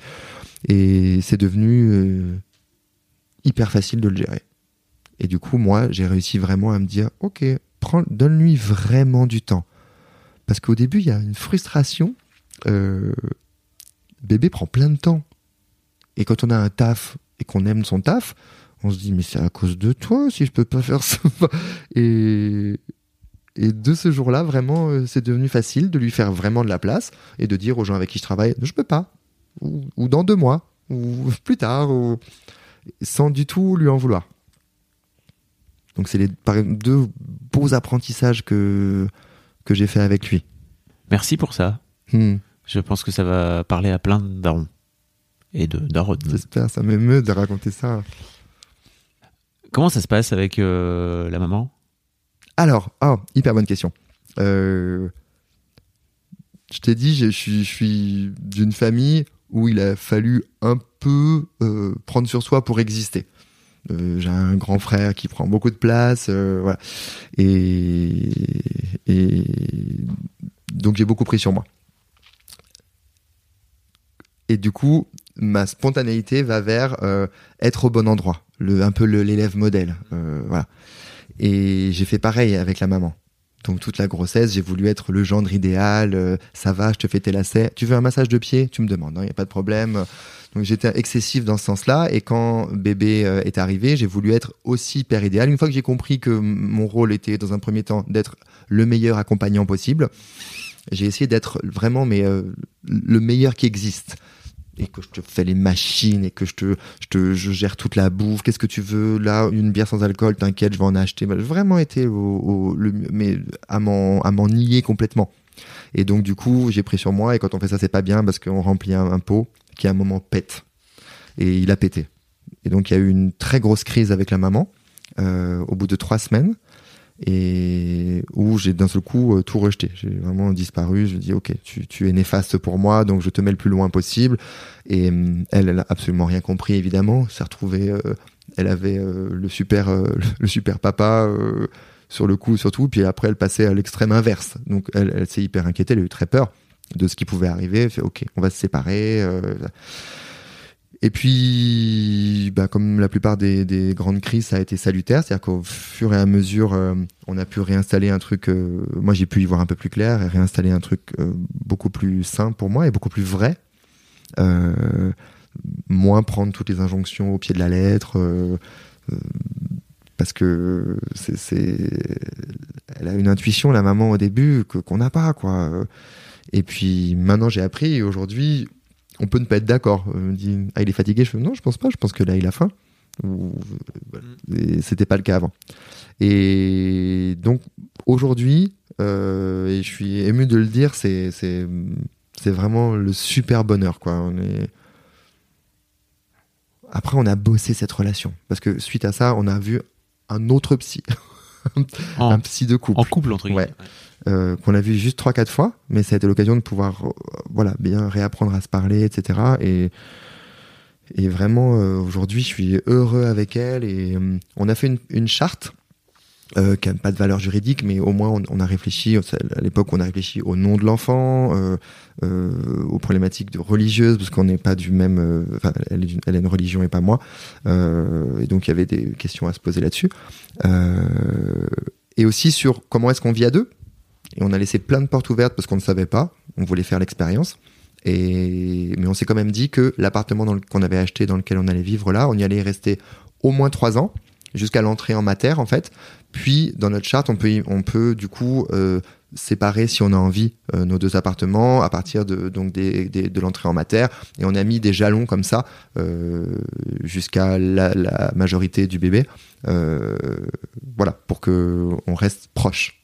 et c'est devenu euh, hyper facile de le gérer. Et du coup, moi, j'ai réussi vraiment à me dire, ok, donne-lui vraiment du temps. Parce qu'au début, il y a une frustration. Euh, bébé prend plein de temps. Et quand on a un taf et qu'on aime son taf, on se dit mais c'est à cause de toi si je peux pas faire ça. Et, et de ce jour-là, vraiment, euh, c'est devenu facile de lui faire vraiment de la place et de dire aux gens avec qui je travaille je peux pas, ou, ou dans deux mois, ou plus tard, ou sans du tout lui en vouloir. Donc c'est les deux beaux apprentissages que que j'ai fait avec lui. Merci pour ça. Hmm, Je pense que ça va parler à plein de darons. Et de darons. J'espère, ça m'émeut de raconter ça. Comment ça se passe avec euh, la maman? Alors, ah, hyper bonne question. Euh, je t'ai dit, je, je suis, je suis d'une famille où il a fallu un peu euh, prendre sur soi pour exister. Euh, J'ai un grand frère qui prend beaucoup de place, euh, voilà. Et, et donc j'ai beaucoup pris sur moi. Et du coup, ma spontanéité va vers euh, être au bon endroit, un peu l'élève modèle, euh, voilà. Et j'ai fait pareil avec la maman. Donc toute la grossesse, j'ai voulu être le gendre idéal. euh, ça va, je te fais tes lacets. Tu veux un massage de pied Tu me demandes, il n'y a pas de problème. Donc j'étais excessif dans ce sens-là. Et quand bébé est arrivé, j'ai voulu être aussi père idéal. Une fois que j'ai compris que mon rôle était, dans un premier temps, d'être le meilleur accompagnant possible, j'ai essayé d'être vraiment mais, le meilleur qui existe. Et que je te fais les machines et que je te, je te je gère toute la bouffe. Qu'est-ce que tu veux? Là, une bière sans alcool, t'inquiète, je vais en acheter. Bah, J'ai vraiment été au, le, mais à m'en, nier complètement. Et donc, du coup, j'ai pris sur moi. Et quand on fait ça, c'est pas bien parce qu'on remplit un, un pot qui, à un moment, pète. Et il a pété. Et donc, il y a eu une très grosse crise avec la maman euh, au bout de trois semaines. Et où j'ai d'un seul coup euh, tout rejeté. J'ai vraiment disparu. Je dis, OK, tu, es néfaste pour moi, donc je te mets le plus loin possible. Et hum, elle, elle a absolument rien compris, évidemment. S'est retrouvée, euh, elle avait euh, le super, euh, le super papa euh, sur le coup, surtout. Puis après, elle passait à l'extrême inverse. Donc, elle, elle s'est hyper inquiétée. Elle a eu très peur de ce qui pouvait arriver. Elle fait, OK, on va se séparer. Et puis, bah, comme la plupart des, des grandes crises, ça a été salutaire. C'est-à-dire qu'au fur et à mesure, euh, on a pu réinstaller un truc. euh, moi, j'ai pu y voir un peu plus clair et réinstaller un truc euh, beaucoup plus sain pour moi et beaucoup plus vrai. Moins prendre toutes les injonctions au pied de la lettre. parce que c'est, elle a une intuition, la maman, au début, que, qu'on n'a pas, quoi. Et puis maintenant, j'ai appris, aujourd'hui, on peut ne pas être d'accord. On me dit, ah, il est fatigué. Je fais, non, je pense pas, je pense que là, il a faim. Voilà. Et c'était pas le cas avant. Et donc, aujourd'hui, euh, et je suis ému de le dire, c'est, c'est, c'est vraiment le super bonheur, quoi. On est... Après, on a bossé cette relation. Parce que suite à ça, on a vu un autre psy. En, un psy de couple. en couple, entre guillemets. Ouais. Euh, qu'on a vu juste 3-4 fois, mais ça a été l'occasion de pouvoir euh, voilà, bien réapprendre à se parler, etc. Et, vraiment, euh, aujourd'hui, je suis heureux avec elle. Et on a fait une, charte qui n'a pas de valeur juridique, mais au moins on, a réfléchi, à l'époque on a réfléchi au nom de l'enfant, aux problématiques de religieuses, parce qu'on n'est pas du même... Enfin, elle, a une religion et pas moi. Et donc il y avait des questions à se poser là-dessus. Et aussi sur comment est-ce qu'on vit à deux. Et on a laissé plein de portes ouvertes parce qu'on ne savait pas, on voulait faire l'expérience. Et mais on s'est quand même dit que l'appartement qu'on avait acheté, dans lequel on allait vivre là, on y allait rester au moins trois ans, jusqu'à l'entrée en mater en fait. Puis dans notre charte, on peut, on peut du coup euh, séparer si on a envie euh, nos deux appartements à partir de donc des, de l'entrée en mater. Et on a mis des jalons comme ça euh, jusqu'à la, la majorité du bébé. Voilà, pour que on reste proche.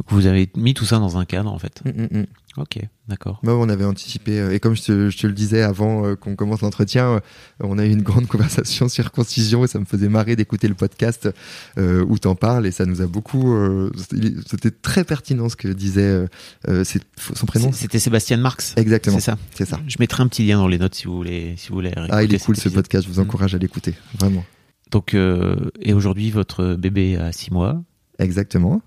Donc, Vous avez mis tout ça dans un cadre, en fait. Mm, mm, mm. Ok, d'accord. Moi, on avait anticipé, euh, et comme je te, je te le disais avant euh, qu'on commence l'entretien, euh, on a eu une grande conversation sur Concision et ça me faisait marrer d'écouter le podcast euh, où t'en parles et ça nous a beaucoup. euh, c'était- très pertinent ce que disait son prénom. C'était Sébastien Marx. Exactement. C'est ça. C'est ça. Je mettrai un petit lien dans les notes si vous voulez, si vous voulez. Ah, il est cool ce épisode. podcast, je vous encourage à l'écouter, vraiment. Donc, euh, et aujourd'hui, votre bébé a 6 mois. Exactement.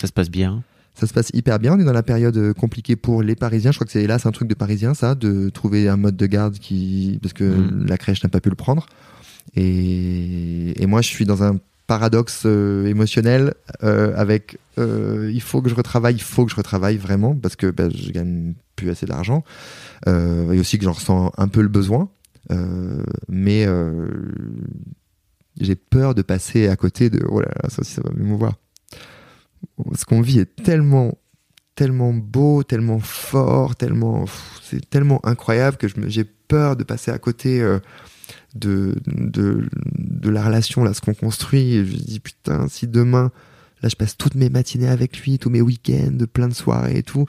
Ça se passe bien. Ça se passe hyper bien. On est dans la période euh, compliquée pour les Parisiens. Je crois que c'est là, c'est un truc de Parisien, ça, de trouver un mode de garde qui, parce que Mm. la crèche n'a pas pu le prendre. Et, et moi, je suis dans un paradoxe euh, émotionnel euh, avec euh, il faut que je retravaille, il faut que je retravaille vraiment parce que bah, je gagne plus assez d'argent et aussi que j'en ressens un peu le besoin. Mais j'ai peur de passer à côté de oh là là, ça aussi ça va m'émouvoir ce qu'on vit est tellement tellement beau, tellement fort, tellement c'est tellement incroyable que j'ai peur de passer à côté euh, de, de de la relation là, ce qu'on construit. Je me dis putain, si demain là je passe toutes mes matinées avec lui, tous mes week-ends, plein de soirées et tout.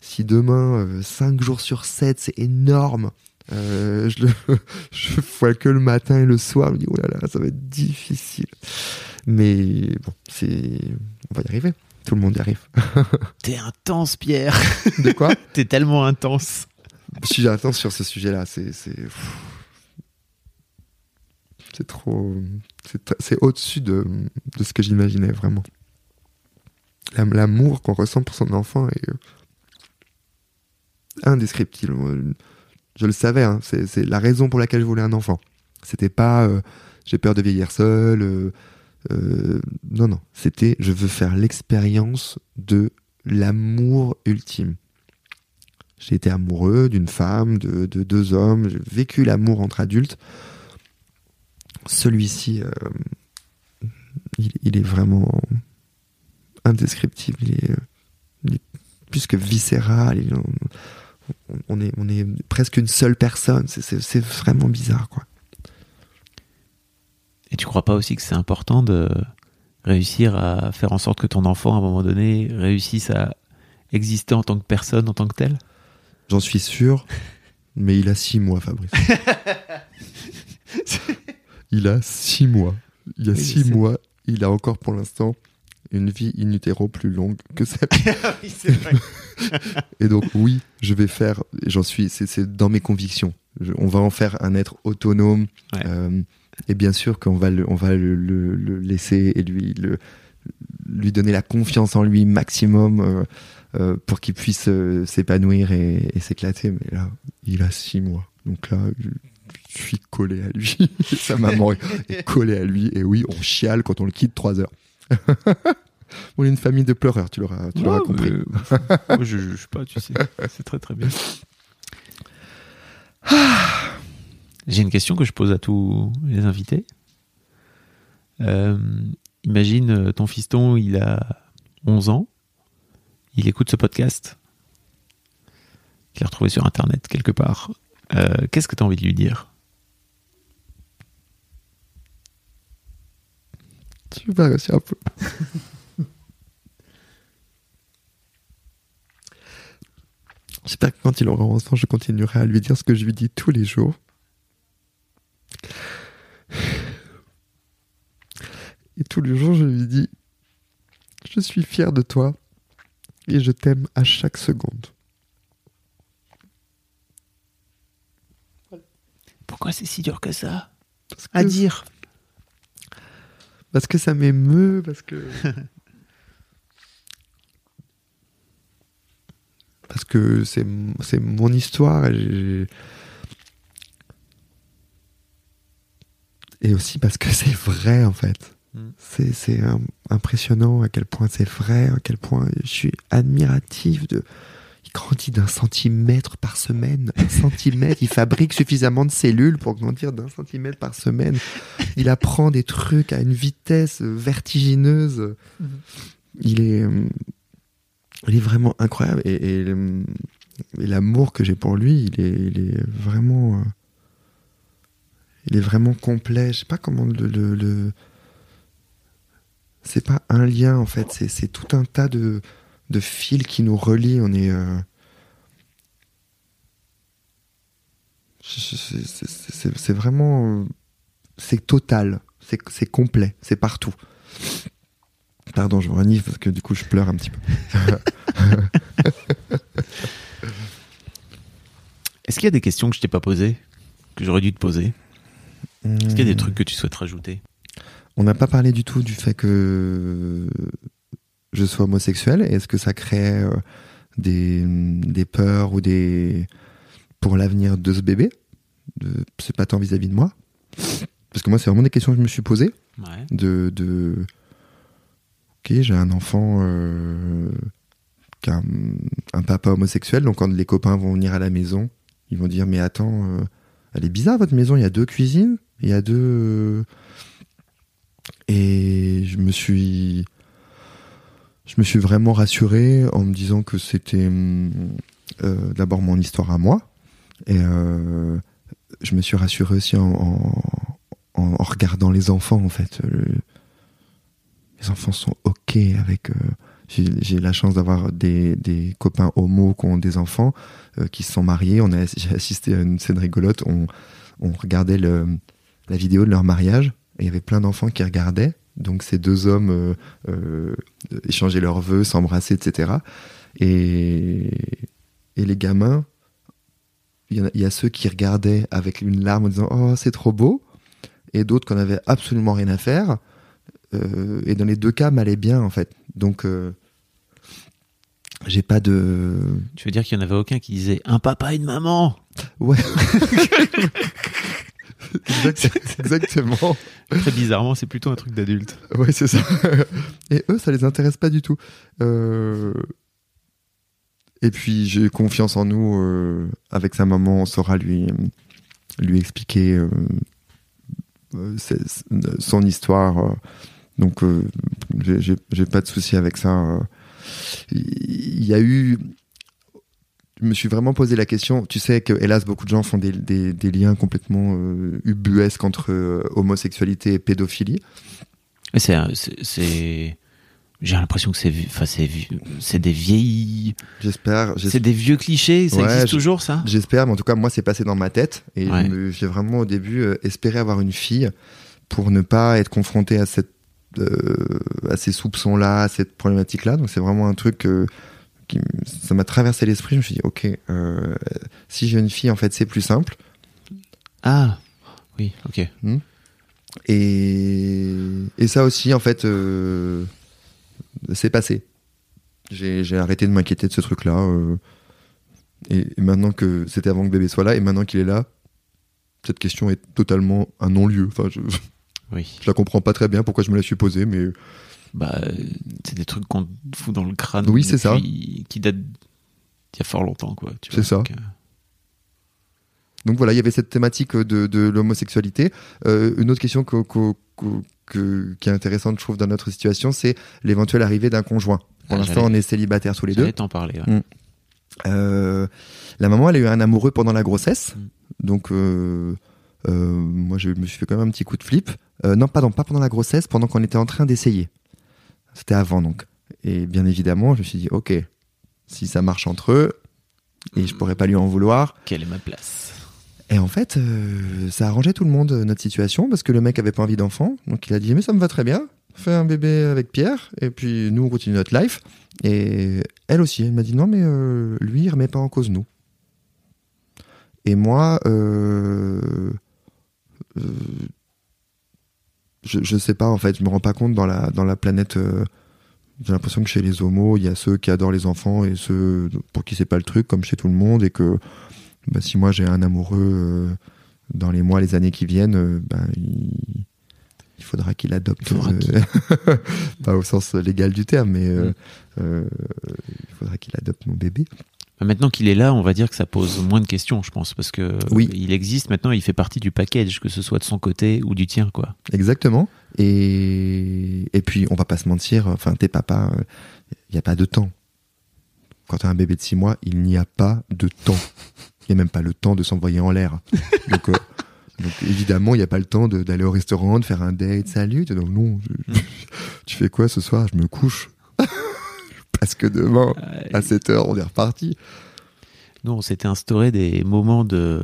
Si demain, 5 jours sur 7, c'est énorme. euh, je le je vois que le matin et le soir, je me dis oh là là, ça va être difficile. Mais bon, c'est on va y arriver. Tout le monde y arrive. T'es intense, Pierre. De quoi? T'es tellement intense. Je suis intense sur ce sujet-là. C'est c'est trop c'est au-dessus de, de ce que j'imaginais vraiment. L'am- L'amour qu'on ressent pour son enfant est indescriptible. Je le savais. hein, c'est c'est la raison pour laquelle je voulais un enfant. C'était pas euh, j'ai peur de vieillir seul. euh, euh, non non. C'était je veux faire l'expérience de l'amour ultime. J'ai été amoureux d'une femme, de, de deux hommes, j'ai vécu l'amour entre adultes. Celui-ci, euh, il, est vraiment indescriptible, il est, plus que viscéral, on, est, on est presque une seule personne, c'est vraiment bizarre. quoi. Et tu crois pas aussi que c'est important de réussir à faire en sorte que ton enfant, à un moment donné, réussisse à exister en tant que personne, en tant que tel J'en suis sûr, mais il a six mois, Fabrice. il a six mois. Il a Oui, six mois, il a encore pour l'instant une vie in utero plus longue que celle. oui, vrai. Et donc oui, je vais faire. J'en suis. C'est c'est dans mes convictions. Je- on va en faire un être autonome. Ouais. Euh, et bien sûr qu'on va le, on va le, le- le laisser et lui le, lui donner la confiance en lui maximum euh, euh, pour qu'il puisse euh, s'épanouir et, et s'éclater. Mais là, il a six mois. Donc là, je, je suis collé à lui. Sa maman est, collée à lui. Et oui, on chiale quand on le quitte trois heures. on est une famille de pleureurs, tu l'auras tu Ouais, compris. Moi, je juge pas, tu sais. C'est très très bien. J'ai une question que je pose à tous les invités. Euh, imagine euh, ton fiston, il a 11 ans, il écoute ce podcast, qu'il a retrouvé sur internet quelque part. Euh, Qu'est-ce que tu as envie de lui dire? Tu vas réussir un peu. J'espère que quand il aura enfant, je continuerai à lui dire ce que je lui dis tous les jours. Et tous les jours, je lui dis Je suis fier de toi et je t'aime à chaque seconde. Pourquoi c'est si dur que ça à dire? Parce que ça m'émeut, parce que. parce que c'est mon histoire et, j'ai- et aussi parce que c'est vrai en fait. Mm. C'est c'est impressionnant à quel point c'est vrai, à quel point je suis admiratif de. Il grandit d'un centimètre par semaine. Un centimètre, il fabrique suffisamment de cellules pour grandir d'un centimètre par semaine. Il apprend des trucs à une vitesse vertigineuse. Il est, il est vraiment incroyable. Et, et, et l'amour que j'ai pour lui, il est, il est vraiment, euh, il est vraiment complet. Je sais pas comment le, le, le- c'est pas un lien en fait, c'est tout un tas de, fils qui nous relient. On est. Euh, c'est vraiment. Euh, c'est total, c'est complet, c'est partout. Pardon, je me renifle parce que du coup je pleure un petit peu. Est-ce qu'il y a des questions que je t'ai pas posées, que j'aurais dû te poser? Est-ce qu'il y a des hmm. trucs que tu souhaites rajouter? On n'a pas parlé du tout du fait que je sois homosexuel. Est-ce que ça crée euh, des, des peurs ou des pour l'avenir de ce bébé? De- C'est pas tant vis-à-vis de moi. Parce que moi, c'est vraiment des questions que je me suis posées. Ouais. De, de... ok, j'ai un enfant euh, qui a un, un papa homosexuel. Donc quand les copains vont venir à la maison, ils vont dire mais attends, euh, elle est bizarre votre maison. Il y a deux cuisines, il y a deux et je me suis, je me suis vraiment rassuré en me disant que c'était euh, d'abord mon histoire à moi. Et euh, je me suis rassuré aussi en, regardant les enfants, en fait. Le- les enfants sont OK avec. euh, j'ai la chance d'avoir des, des copains homo qui ont des enfants, qui se sont mariés. J'ai assisté à une scène rigolote. On, on regardait la vidéo de leur mariage il y avait plein d'enfants qui regardaient. Donc ces deux hommes euh, euh, échanger leurs vœux, s'embrasser, etc. Et, et les gamins, il y, en a- il y a ceux qui regardaient avec une larme en disant Oh, c'est trop beau, et d'autres qu'on avait absolument rien à faire. Euh, et dans les deux cas, m'allait bien en fait. Donc, euh, j'ai pas de. Tu veux dire qu'il y en avait aucun qui disait un papa et une maman? Ouais. Exact- exactement. Très bizarrement, c'est plutôt un truc d'adulte. Ouais, c'est ça. Et eux, ça les intéresse pas du tout. Euh, Et puis, j'ai confiance en nous. euh, Avec sa maman, on saura lui, lui expliquer euh, son histoire. Donc, j'ai- pas de souci avec ça. Il y a eu. Je me suis vraiment posé la question. Tu sais que, hélas, beaucoup de gens font des, des- des liens complètement euh, ubuesques entre euh, homosexualité et pédophilie. C'est, j'ai l'impression que c'est, enfin, c'est, des vieilles, J'espère. c'est des vieux clichés. Ça Ouais, existe toujours, ça? J'espère, mais en tout cas, moi, c'est passé dans ma tête. Et Ouais. j'ai vraiment, au début, euh, espéré avoir une fille pour ne pas être confronté à, cette, euh, à ces soupçons-là, à cette problématique-là. Donc, c'est vraiment un truc qui ça m'a traversé l'esprit. Je me suis dit, OK, euh, si j'ai une fille, en fait, c'est plus simple. Ah, oui, ok. Et, et ça aussi, en fait, euh, c'est passé. J'ai j'ai arrêté de m'inquiéter de ce truc-là. euh, et, et maintenant que c'était avant que bébé soit là, et maintenant qu'il est là, cette question est totalement un non-lieu. Enfin, je, Oui. je la comprends pas très bien pourquoi je me la suis posée, mais Bah, c'est des trucs qu'on te fout dans le crâne. Oui, c'est ça. Qui datent d'il y a fort longtemps, quoi. C'est ça. donc, euh, Donc voilà, il y avait cette thématique de, de l'homosexualité. Euh, une autre question que- que- que- qui est intéressante, je trouve, dans notre situation, c'est l'éventuelle arrivée d'un conjoint. Pour Ah, l'instant, on est célibataires tous les deux. T'en parler. ouais. Mm. Euh, la maman, elle a eu un amoureux pendant la grossesse. Mm. Donc, moi, je me suis fait quand même un petit coup de flip. Non, pardon, pas pendant la grossesse, pendant qu'on était en train d'essayer. C'était avant, donc. Et bien évidemment, je me suis dit, ok, si ça marche entre eux, et je pourrais pas lui en vouloir. Quelle est ma place? Et en fait, euh, ça a arrangé tout le monde, notre situation, parce que le mec avait pas envie d'enfant. Donc, il a dit, mais ça me va très bien. Fais un bébé avec Pierre, et puis nous, on continue notre life. Et elle aussi, elle m'a dit, non, mais euh, lui, il remet pas en cause nous. Et moi, euh, euh, je, je sais pas, en fait, je me rends pas compte dans la, dans la planète. euh, j'ai l'impression que chez les homos, il y a ceux qui adorent les enfants et ceux pour qui c'est pas le truc, comme chez tout le monde, et que bah, si moi j'ai un amoureux euh, dans les mois, les années qui viennent, euh, ben, il, il faudra qu'il adopte. Il faudra pas au sens légal du terme, mais Mm. il faudra qu'il adopte mon bébé. Bah, Maintenant qu'il est là, on va dire que ça pose moins de questions, je pense, parce que Oui. il existe maintenant, il fait partie du package, que ce soit de son côté ou du tien, quoi. Exactement. Et, et puis, on va pas se mentir, enfin, t'es papa, il n'y a pas de temps. Quand t'as un bébé de 6 mois, il n'y a pas de temps. Il n'y a même pas le temps de s'envoyer en l'air. Donc, euh, donc, évidemment, il n'y a pas le temps d'aller au restaurant, de faire un date, salut. Donc, non, je- je- tu fais quoi ce soir? Je me couche. Parce que demain, à 7 heures, on est reparti. Nous, on s'était instauré des moments de,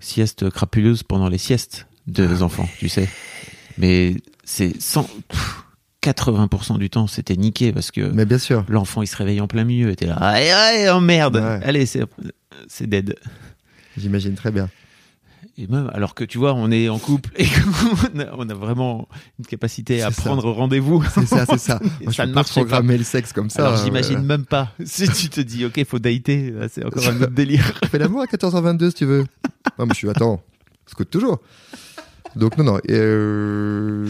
sieste crapuleuse pendant les siestes des enfants, tu sais. Mais c'est 100, pff, 80% du temps, c'était niqué parce que Mais bien sûr. l'enfant il se réveille en plein milieu, et t'es là, allez, allez, oh merde, Ouais. allez, c'est, c'est dead. J'imagine très bien. Et même, alors que tu vois, on est en couple et a, on a vraiment une capacité à ça. prendre rendez-vous. C'est ça, c'est ça. Moi, ça je ne pas. programmer le sexe comme ça. Alors euh, j'imagine voilà. même pas. Si tu te dis, ok, faut dater, c'est encore un autre délire. Fais l'amour à 14h22 si tu veux. Non, mais je suis, attends, scoute toujours. Donc, non, non, euh,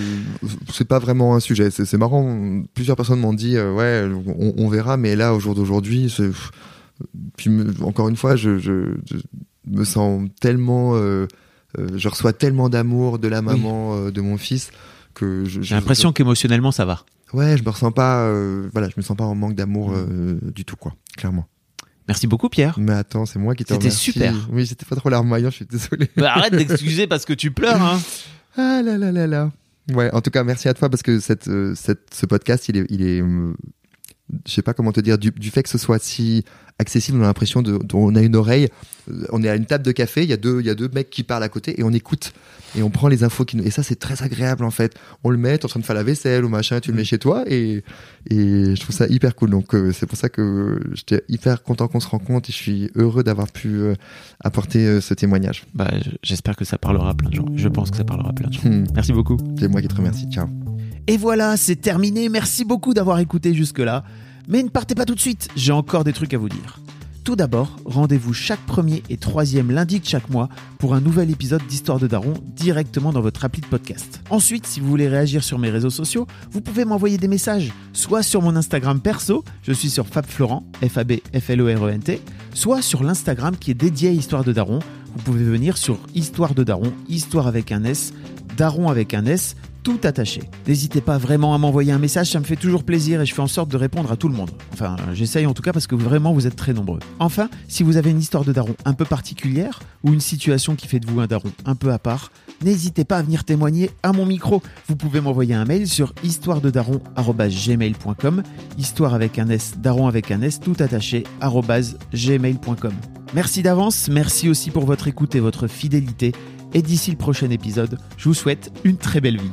c'est pas vraiment un sujet. C'est marrant. Plusieurs personnes m'ont dit, euh, ouais, on, on verra, mais là, au jour d'aujourd'hui, c'est- puis encore une fois, je, je- je me sens tellement. euh, euh, je reçois tellement d'amour de la maman euh, de mon fils que J'ai je- l'impression qu'émotionnellement ça va. Ouais, je me ressens pas. voilà, je me sens pas en manque d'amour Mm. du tout, quoi, clairement. Merci beaucoup Pierre. Mais attends, c'est moi qui te C'était super. Oui, c'était pas trop larmoyant, je suis désolé. Bah, arrête d'excuser parce que tu pleures. Hein. Ah là là là là. Ouais, en tout cas, merci à toi parce que cette, cette, ce podcast, il est, il est, je sais pas comment te dire, du, du fait que ce soit si accessible, on a l'impression de, on a une oreille, euh, on est à une table de café, il y a deux, il y a deux mecs qui parlent à côté et on écoute et on prend les infos qui nous, et ça c'est très agréable en fait. On le met, t'es en train de faire la vaisselle ou machin, tu le mets chez toi et, et je trouve ça hyper cool. Donc euh, c'est pour ça que j'étais hyper content qu'on se rencontre et je suis heureux d'avoir pu euh, apporter euh, ce témoignage. Bah, je- j'espère que ça parlera à plein de gens. Je pense que ça parlera à plein de gens. Hmm. Merci beaucoup. C'est moi qui te remercie. Ciao. Et voilà, c'est terminé. Merci beaucoup d'avoir écouté jusque-là. Mais ne partez pas tout de suite, j'ai encore des trucs à vous dire. Tout d'abord, rendez-vous chaque premier et troisième lundi de chaque mois pour un nouvel épisode d'Histoire de Daron directement dans votre appli de podcast. Ensuite, si vous voulez réagir sur mes réseaux sociaux, vous pouvez m'envoyer des messages, soit sur mon Instagram perso, je suis sur FabFlorent, F-A-B-F-L-O-R-E-N-T, E soit sur l'Instagram qui est dédié à Histoire de Daron. Vous pouvez venir sur Histoire de Daron, Histoire avec un S, Daron avec un S, tout attaché. N'hésitez pas vraiment à m'envoyer un message, ça me fait toujours plaisir et je fais en sorte de répondre à tout le monde. Enfin, j'essaye en tout cas parce que vraiment vous êtes très nombreux. Enfin, si vous avez une histoire de daron un peu particulière ou une situation qui fait de vous un daron un peu à part, n'hésitez pas à venir témoigner à mon micro. Vous pouvez m'envoyer un mail sur histoirededaron@gmail.com, histoire avec un S, daron avec un S, tout attaché gmail.com. Merci d'avance, merci aussi pour votre écoute et votre fidélité. Et d'ici le prochain épisode, je vous souhaite une très belle vie.